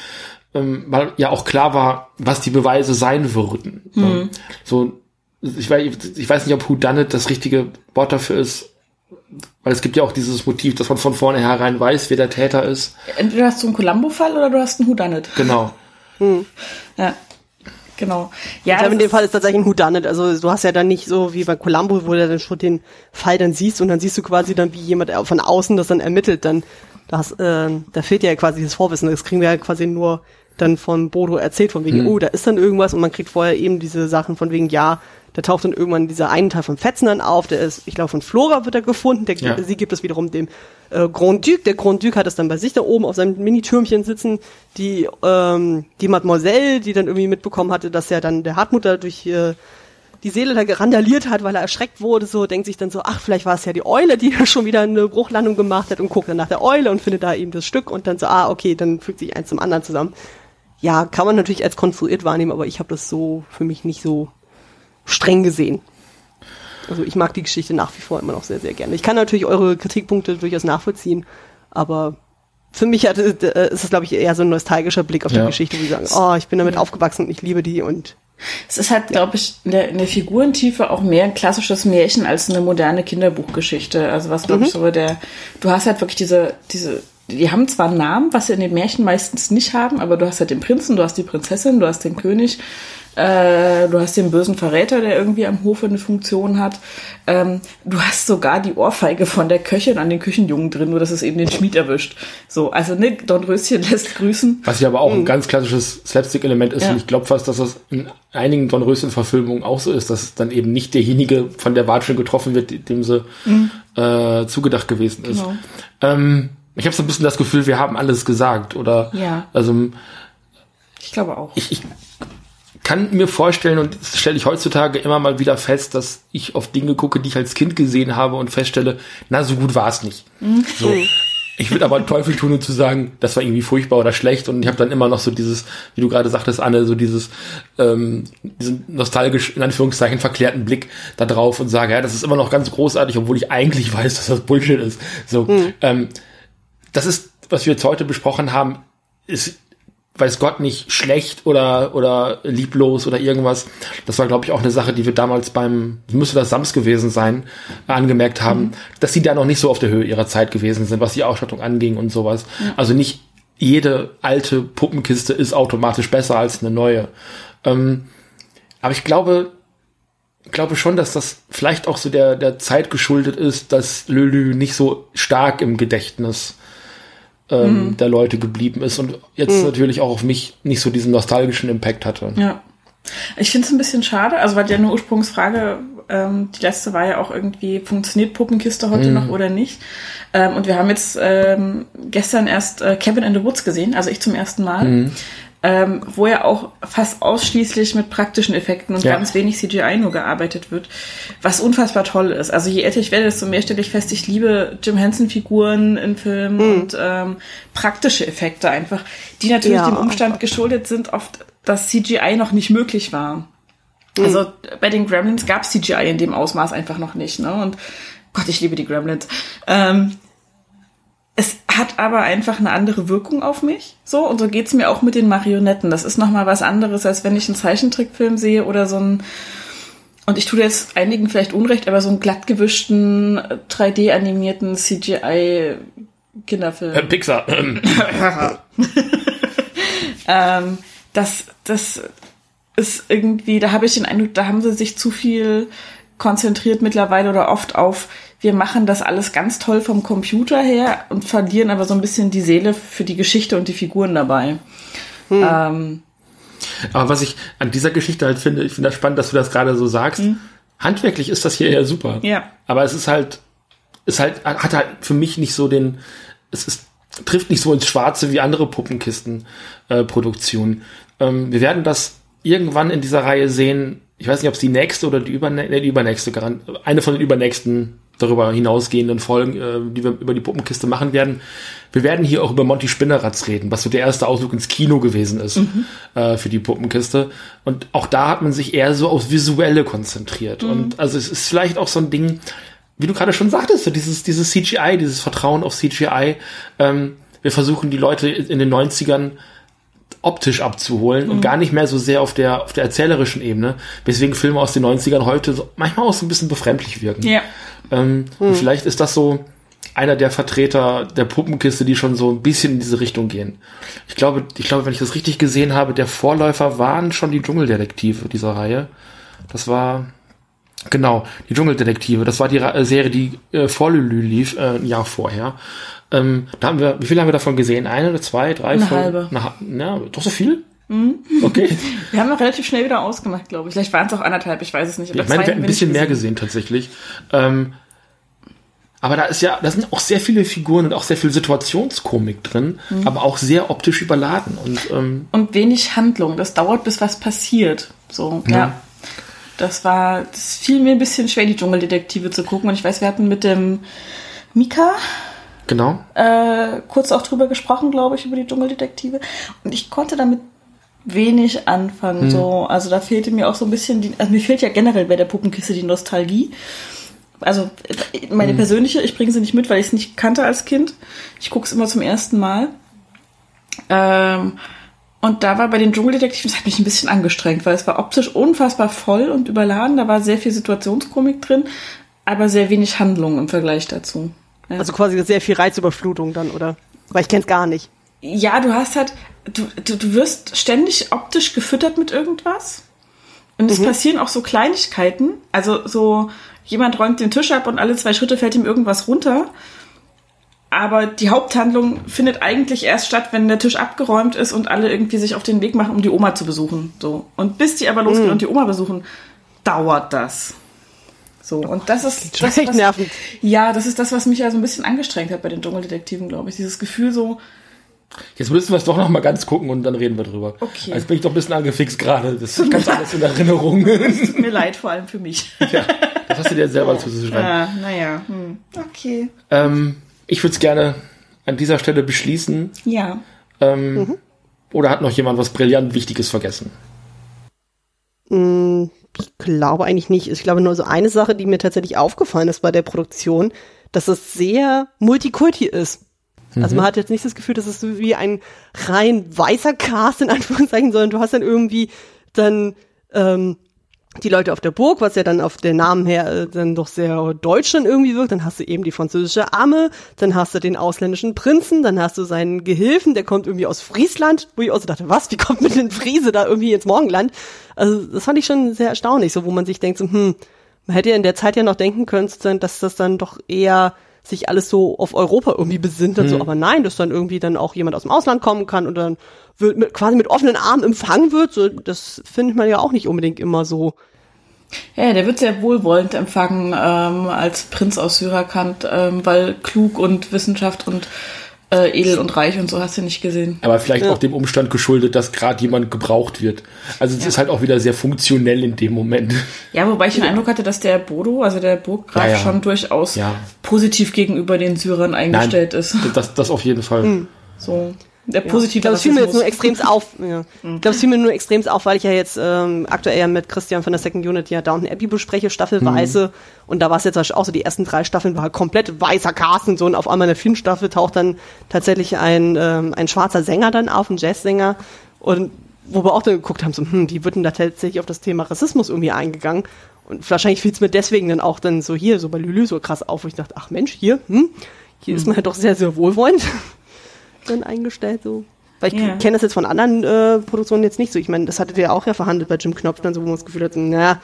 ähm, weil ja auch klar war, was die Beweise sein würden. Mhm. So, ich weiß, ich weiß nicht, ob Who Done It das richtige Wort dafür ist, weil es gibt ja auch dieses Motiv, dass man von vornherein weiß, wer der Täter ist. Entweder hast du einen Columbo-Fall oder du hast einen Who Done It. Genau. Hm. Ja. Genau. Ja, ich glaube, in dem Fall ist tatsächlich ein Whodunit. Also du hast ja dann nicht so wie bei Columbo, wo du dann schon den Fall dann siehst und dann siehst du quasi dann, wie jemand von außen das dann ermittelt. Dann das, äh, da fehlt ja quasi das Vorwissen. Das kriegen wir ja quasi nur dann von Bodo erzählt, von wegen, mhm. oh, da ist dann irgendwas und man kriegt vorher eben diese Sachen von wegen, ja, da taucht dann irgendwann dieser eine Teil von Fetzen dann auf, der ist, ich glaube, von Flora wird er gefunden, der, ja. sie gibt es wiederum dem äh, Grand Duc. Der Grand Duc hat es dann bei sich da oben auf seinem Mini-Türmchen sitzen. Die, ähm, die Mademoiselle, die dann irgendwie mitbekommen hatte, dass ja dann der Hartmut da durch äh, die Seele da gerandaliert hat, weil er erschreckt wurde, so denkt sich dann so, ach, vielleicht war es ja die Eule, die *laughs* da schon wieder eine Bruchlandung gemacht hat und guckt dann nach der Eule und findet da eben das Stück und dann so, ah, okay, dann fügt sich eins zum anderen zusammen. Ja, kann man natürlich als konstruiert wahrnehmen, aber ich habe das so für mich nicht so streng gesehen. Also ich mag die Geschichte nach wie vor immer noch sehr, sehr gerne. Ich kann natürlich eure Kritikpunkte durchaus nachvollziehen, aber für mich hat, äh, ist es, glaube ich, eher so ein nostalgischer Blick auf ja. die Geschichte, wo sie sagen, oh, ich bin damit aufgewachsen und ich liebe die und es ist halt, glaube ich, in der, in der Figurentiefe auch mehr ein klassisches Märchen als eine moderne Kinderbuchgeschichte. Also was, glaube mhm. ich, so der, du hast halt wirklich diese, diese, die haben zwar einen Namen, was sie in den Märchen meistens nicht haben, aber du hast halt den Prinzen, du hast die Prinzessin, du hast den König, äh, du hast den bösen Verräter, der irgendwie am Hofe eine Funktion hat. Ähm, du hast sogar die Ohrfeige von der Köchin an den Küchenjungen drin, nur dass es eben den Schmied erwischt. So, also ne, Don Röschen *laughs* lässt grüßen. Was ja aber auch ein mhm. ganz klassisches Slapstick-Element ist. Ja. Und ich glaube fast, dass das in einigen Don Röschen-Verfilmungen auch so ist, dass dann eben nicht derjenige von der Watsche getroffen wird, dem sie mhm. äh, zugedacht gewesen ist. Genau. Ähm, ich habe so ein bisschen das Gefühl, wir haben alles gesagt, oder? Ja. Also ich glaube auch. Ich, ich kann mir vorstellen, und das stelle ich heutzutage immer mal wieder fest, dass ich auf Dinge gucke, die ich als Kind gesehen habe und feststelle, na, so gut war es nicht. Mhm. So. Ich würde aber Teufel tun, um zu sagen, das war irgendwie furchtbar oder schlecht. Und ich habe dann immer noch so dieses, wie du gerade sagtest, Anne, so dieses, ähm, diesen nostalgisch, in Anführungszeichen, verklärten Blick da drauf und sage, ja, das ist immer noch ganz großartig, obwohl ich eigentlich weiß, dass das Bullshit ist. So, mhm. ähm, das ist, was wir jetzt heute besprochen haben, ist weiß Gott nicht schlecht oder oder lieblos oder irgendwas. Das war glaube ich auch eine Sache, die wir damals beim müsste das Sams gewesen sein angemerkt haben, mhm. dass sie da noch nicht so auf der Höhe ihrer Zeit gewesen sind, was die Ausstattung anging und sowas. Mhm. Also nicht jede alte Puppenkiste ist automatisch besser als eine neue. Ähm, aber ich glaube, glaube schon, dass das vielleicht auch so der der Zeit geschuldet ist, dass Lölü nicht so stark im Gedächtnis ähm, mhm. der Leute geblieben ist und jetzt mhm. natürlich auch auf mich nicht so diesen nostalgischen Impact hatte. Ja. Ich finde es ein bisschen schade, also weil ja eine Ursprungsfrage, ähm, die letzte war ja auch irgendwie, funktioniert Puppenkiste heute mhm. noch oder nicht? Ähm, und wir haben jetzt ähm, gestern erst äh, Kevin in the Woods gesehen, also ich zum ersten Mal. Mhm ähm, wo ja auch fast ausschließlich mit praktischen Effekten und ja. ganz wenig CGI nur gearbeitet wird, was unfassbar toll ist. Also je älter ich werde, desto mehr stelle ich fest, ich liebe Jim Henson-Figuren in Filmen mhm. und ähm, praktische Effekte einfach, die natürlich ja. dem Umstand geschuldet sind, oft, dass CGI noch nicht möglich war. Mhm. Also bei den Gremlins gab es CGI in dem Ausmaß einfach noch nicht. Ne? Und Gott, ich liebe die Gremlins. Ähm, es hat aber einfach eine andere Wirkung auf mich. So, und so geht's mir auch mit den Marionetten. Das ist nochmal was anderes, als wenn ich einen Zeichentrickfilm sehe oder so ein, und ich tue jetzt einigen vielleicht Unrecht, aber so einen glattgewischten, 3D-animierten CGI-Kinderfilm. Äh, Pixar. *laughs* ähm, das, das ist irgendwie, da habe ich den Eindruck, da haben sie sich zu viel konzentriert mittlerweile oder oft auf wir machen das alles ganz toll vom Computer her und verlieren aber so ein bisschen die Seele für die Geschichte und die Figuren dabei. Hm. Ähm, aber was ich an dieser Geschichte halt finde, ich finde das spannend, dass du das gerade so sagst. Hm. Handwerklich ist das hier ja super. Ja. Aber es ist halt, ist halt, hat halt für mich nicht so den, es ist, trifft nicht so ins Schwarze wie andere Puppenkisten-Produktionen. Äh, ähm, wir werden das irgendwann in dieser Reihe sehen. Ich weiß nicht, ob es die nächste oder die, übernä die übernächste, eine von den übernächsten darüber hinausgehenden Folgen, äh, die wir über die Puppenkiste machen werden. Wir werden hier auch über Monty Spinneratz reden, was so der erste Ausflug ins Kino gewesen ist mhm. äh, für die Puppenkiste. Und auch da hat man sich eher so aufs Visuelle konzentriert. Mhm. Und also es ist vielleicht auch so ein Ding, wie du gerade schon sagtest, so dieses, dieses CGI, dieses Vertrauen auf CGI. Ähm, wir versuchen die Leute in den 90ern optisch abzuholen mhm. und gar nicht mehr so sehr auf der, auf der erzählerischen Ebene, weswegen Filme aus den 90ern heute so, manchmal auch so ein bisschen befremdlich wirken. Ja. Ähm, mhm. Vielleicht ist das so einer der Vertreter der Puppenkiste, die schon so ein bisschen in diese Richtung gehen. Ich glaube, ich glaube, wenn ich das richtig gesehen habe, der Vorläufer waren schon die Dschungeldetektive dieser Reihe. Das war, genau, die Dschungeldetektive. Das war die Serie, die äh, vor Lülü lief, äh, ein Jahr vorher. Ähm, da haben wir, wie viel haben wir davon gesehen? Eine oder zwei, drei? Eine Folgen? halbe. Eine, ja, doch so viel? Mhm. Okay. *laughs* Wir haben auch relativ schnell wieder ausgemacht, glaube ich. Vielleicht waren es auch anderthalb, ich weiß es nicht. Ich meine, wir haben ein bisschen mehr gesehen tatsächlich. Ähm, aber da ist ja, da sind auch sehr viele Figuren und auch sehr viel Situationskomik drin, mhm. aber auch sehr optisch überladen und ähm, und wenig Handlung. Das dauert, bis was passiert. So, ja. ja. Das war, das fiel mir ein bisschen schwer, die Dschungeldetektive zu gucken. Und ich weiß, wir hatten mit dem Mika, Genau. Äh, kurz auch drüber gesprochen, glaube ich, über die Dschungeldetektive. Und ich konnte damit wenig anfangen. Hm. So, also da fehlte mir auch so ein bisschen die, also mir fehlt ja generell bei der Puppenkiste die Nostalgie. Also meine hm. persönliche, ich bringe sie nicht mit, weil ich es nicht kannte als Kind. Ich gucke es immer zum ersten Mal. Ähm, und da war bei den Dschungeldetektiven, das hat mich ein bisschen angestrengt, weil es war optisch unfassbar voll und überladen. Da war sehr viel Situationskomik drin, aber sehr wenig Handlung im Vergleich dazu. Ja. Also quasi sehr viel Reizüberflutung dann, oder? Weil ich kenn's gar nicht. Ja, du hast halt, du, du, du wirst ständig optisch gefüttert mit irgendwas. Und es mhm. passieren auch so Kleinigkeiten. Also so, jemand räumt den Tisch ab und alle zwei Schritte fällt ihm irgendwas runter. Aber die Haupthandlung findet eigentlich erst statt, wenn der Tisch abgeräumt ist und alle irgendwie sich auf den Weg machen, um die Oma zu besuchen. So. Und bis die aber losgehen mhm. und die Oma besuchen, dauert das. So, und das ist das, was, nervend. Ja, das ist das, was mich ja so ein bisschen angestrengt hat bei den Dschungeldetektiven, glaube ich. Dieses Gefühl so. Jetzt müssen wir es doch noch mal ganz gucken und dann reden wir drüber. Okay. Jetzt bin ich doch ein bisschen angefixt gerade. Das ist ganz *laughs* alles in Erinnerung. Es tut mir leid, vor allem für mich. Ja, das hast du dir selber zuzuschreiben. Ja, naja. Hm. Okay. Ähm, ich würde es gerne an dieser Stelle beschließen. Ja. Ähm, mhm. Oder hat noch jemand was brillant Wichtiges vergessen? Mm, ich glaube eigentlich nicht. Ich glaube nur so eine Sache, die mir tatsächlich aufgefallen ist bei der Produktion, dass es sehr Multikulti ist. Mhm. Also man hat jetzt nicht das Gefühl, dass es so wie ein rein weißer Cast in Anführungszeichen, sondern du hast dann irgendwie dann ähm, die Leute auf der Burg, was ja dann auf den Namen her äh, dann doch sehr deutsch dann irgendwie wirkt, dann hast du eben die französische Amme, dann hast du den ausländischen Prinzen, dann hast du seinen Gehilfen, der kommt irgendwie aus Friesland, wo ich auch so dachte, was, wie kommt mit den Friese da irgendwie ins Morgenland? Also das fand ich schon sehr erstaunlich, so wo man sich denkt, so, hm, man hätte ja in der Zeit ja noch denken können, dass das dann doch eher sich alles so auf Europa irgendwie besinnt und hm. so, aber nein, dass dann irgendwie dann auch jemand aus dem Ausland kommen kann und dann wird mit, quasi mit offenen Armen empfangen wird, so, das findet man ja auch nicht unbedingt immer so. Ja, der wird sehr wohlwollend empfangen ähm, als Prinz aus Syrankant, ähm, weil klug und Wissenschaft und äh, edel und reich und so hast du nicht gesehen. Aber vielleicht ja. auch dem Umstand geschuldet, dass gerade jemand gebraucht wird. Also es ja. ist halt auch wieder sehr funktionell in dem Moment. Ja, wobei ich den Eindruck hatte, dass der Bodo, also der Burggraf, ja, schon durchaus positiv gegenüber den Syrern eingestellt Nein, ist. Das, das auf jeden Fall. Hm. So. Der positive ja. Das fiel mir jetzt nur extrem auf. Ja. Mhm. Ich glaube, es fiel mir nur extrem auf, weil ich ja jetzt ähm, aktuell ja mit Christian von der Second Unit ja Downton Abbey bespreche, staffelweise. Mhm. Und da war es jetzt auch so, die ersten drei Staffeln war halt komplett weißer Cast und so. Und auf einmal in der vierten Staffel taucht dann tatsächlich ein, ähm, ein schwarzer Sänger dann auf, ein Jazzsänger. Und wo wir auch dann geguckt haben, so, hm, die würden da tatsächlich auf das Thema Rassismus irgendwie eingegangen. Und wahrscheinlich fiel es mir deswegen dann auch dann so hier, so bei Lülü so krass auf, wo ich dachte, ach Mensch, hier, hm, hier mhm. ist man halt doch sehr, sehr wohlwollend dann eingestellt, so. Weil ich yeah. kenne das jetzt von anderen äh, Produktionen jetzt nicht so. Ich meine, das hattet ihr auch ja verhandelt bei Jim Knopf, dann so, wo man das Gefühl hat, naja,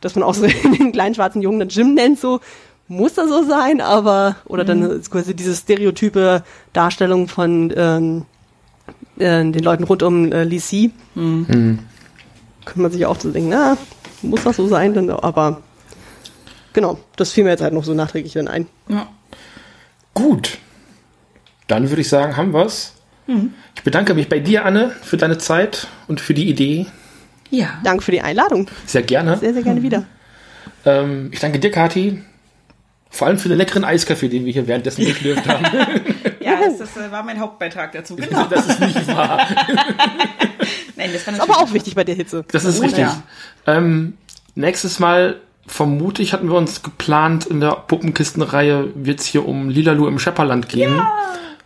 dass man auch so *laughs* den kleinen schwarzen Jungen dann Jim nennt, so, muss das so sein, aber, oder dann Mhm. ist quasi diese stereotype Darstellung von ähm, äh, den Leuten rund um äh, Lee Si. Mhm. Kann man sich auch so denken, na, muss das so sein, dann, aber genau, das fiel mir jetzt halt noch so nachträglich dann ein. Ja. Gut. Dann würde ich sagen, haben wir's. Ich bedanke mich bei dir, Anne, für deine Zeit und für die Idee. ja. Danke für die Einladung. Sehr gerne. Sehr, sehr gerne wieder. *laughs* Ähm, ich danke dir, Kathi. Vor allem für den leckeren Eiskaffee, den wir hier währenddessen geschlürft haben. *laughs* Ja, das, das äh, war mein Hauptbeitrag dazu. Genau. Das ist nicht wahr. *laughs* Nein, das war Ist aber auch wichtig bei der Hitze. Das ist Oh, richtig. ja. Ähm, nächstes Mal, vermute ich, hatten wir uns geplant, in der Puppenkistenreihe wird es hier um Lilalu im Schepperland gehen.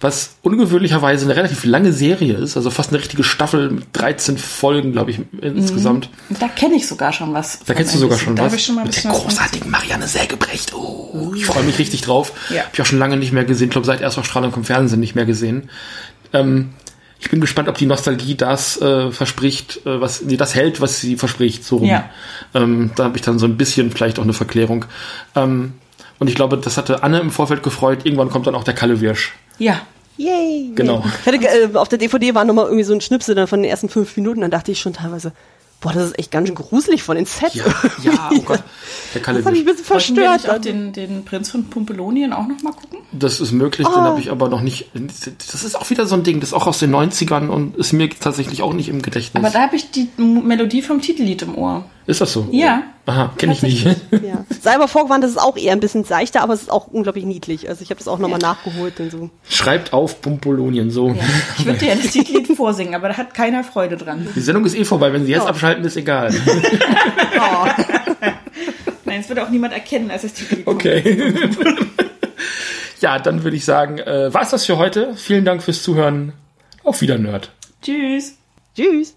Was ungewöhnlicherweise eine relativ lange Serie ist, also fast eine richtige Staffel mit 13 Folgen, glaube ich, insgesamt. Da kenne ich sogar schon was. Da kennst du sogar bisschen. schon da was. Ich schon mal mit der großartigen Marianne Sägebrecht. Oh, ich freue mich richtig drauf. Ja. Hab ich auch schon lange nicht mehr gesehen. Ich glaube, seit Erstausstrahlung vom Fernsehen nicht mehr gesehen. Ähm, ich bin gespannt, ob die Nostalgie das äh, verspricht, äh, was nee, das hält, was sie verspricht. So rum. Ja. Ähm, da habe ich dann so ein bisschen vielleicht auch eine Verklärung. Ähm, und ich glaube, das hatte Anne im Vorfeld gefreut. Irgendwann kommt dann auch der Kalle Wirsch. Ja. Yay. Genau. Ich hatte, äh, auf der DVD war nochmal irgendwie so ein Schnipsel dann von den ersten fünf Minuten, dann dachte ich schon teilweise, boah, das ist echt ganz schön gruselig von den Sets. Ja, *laughs* ja, oh Gott. Der Kalle Das hat mich ein bisschen wir verstört. nicht auch den, den Prinz von Pumpelonien auch noch mal gucken? Das ist möglich, den habe ich aber noch nicht. Das ist auch wieder so ein Ding, das ist auch aus den 90ern und ist mir tatsächlich auch nicht im Gedächtnis. Aber da habe ich die Melodie vom Titellied im Ohr. ist das so? Ja. Aha, kenne ich nicht. ja. Sei aber vorgewarnt, das ist auch eher ein bisschen seichter, aber es ist auch unglaublich niedlich. Also ich habe das auch nochmal nachgeholt und so. Schreibt auf Pumpolonien, so. Ich würde dir ja das Titellied vorsingen, aber da hat keiner Freude dran. Die Sendung ist eh vorbei, wenn Sie jetzt abschalten, ist egal. *laughs* Nein, es würde auch niemand erkennen, als das Titellied Okay. *laughs* ja, dann würde ich sagen, äh, war's das für heute. Vielen Dank fürs Zuhören. Auf wieder, Nerd. Tschüss. Tschüss.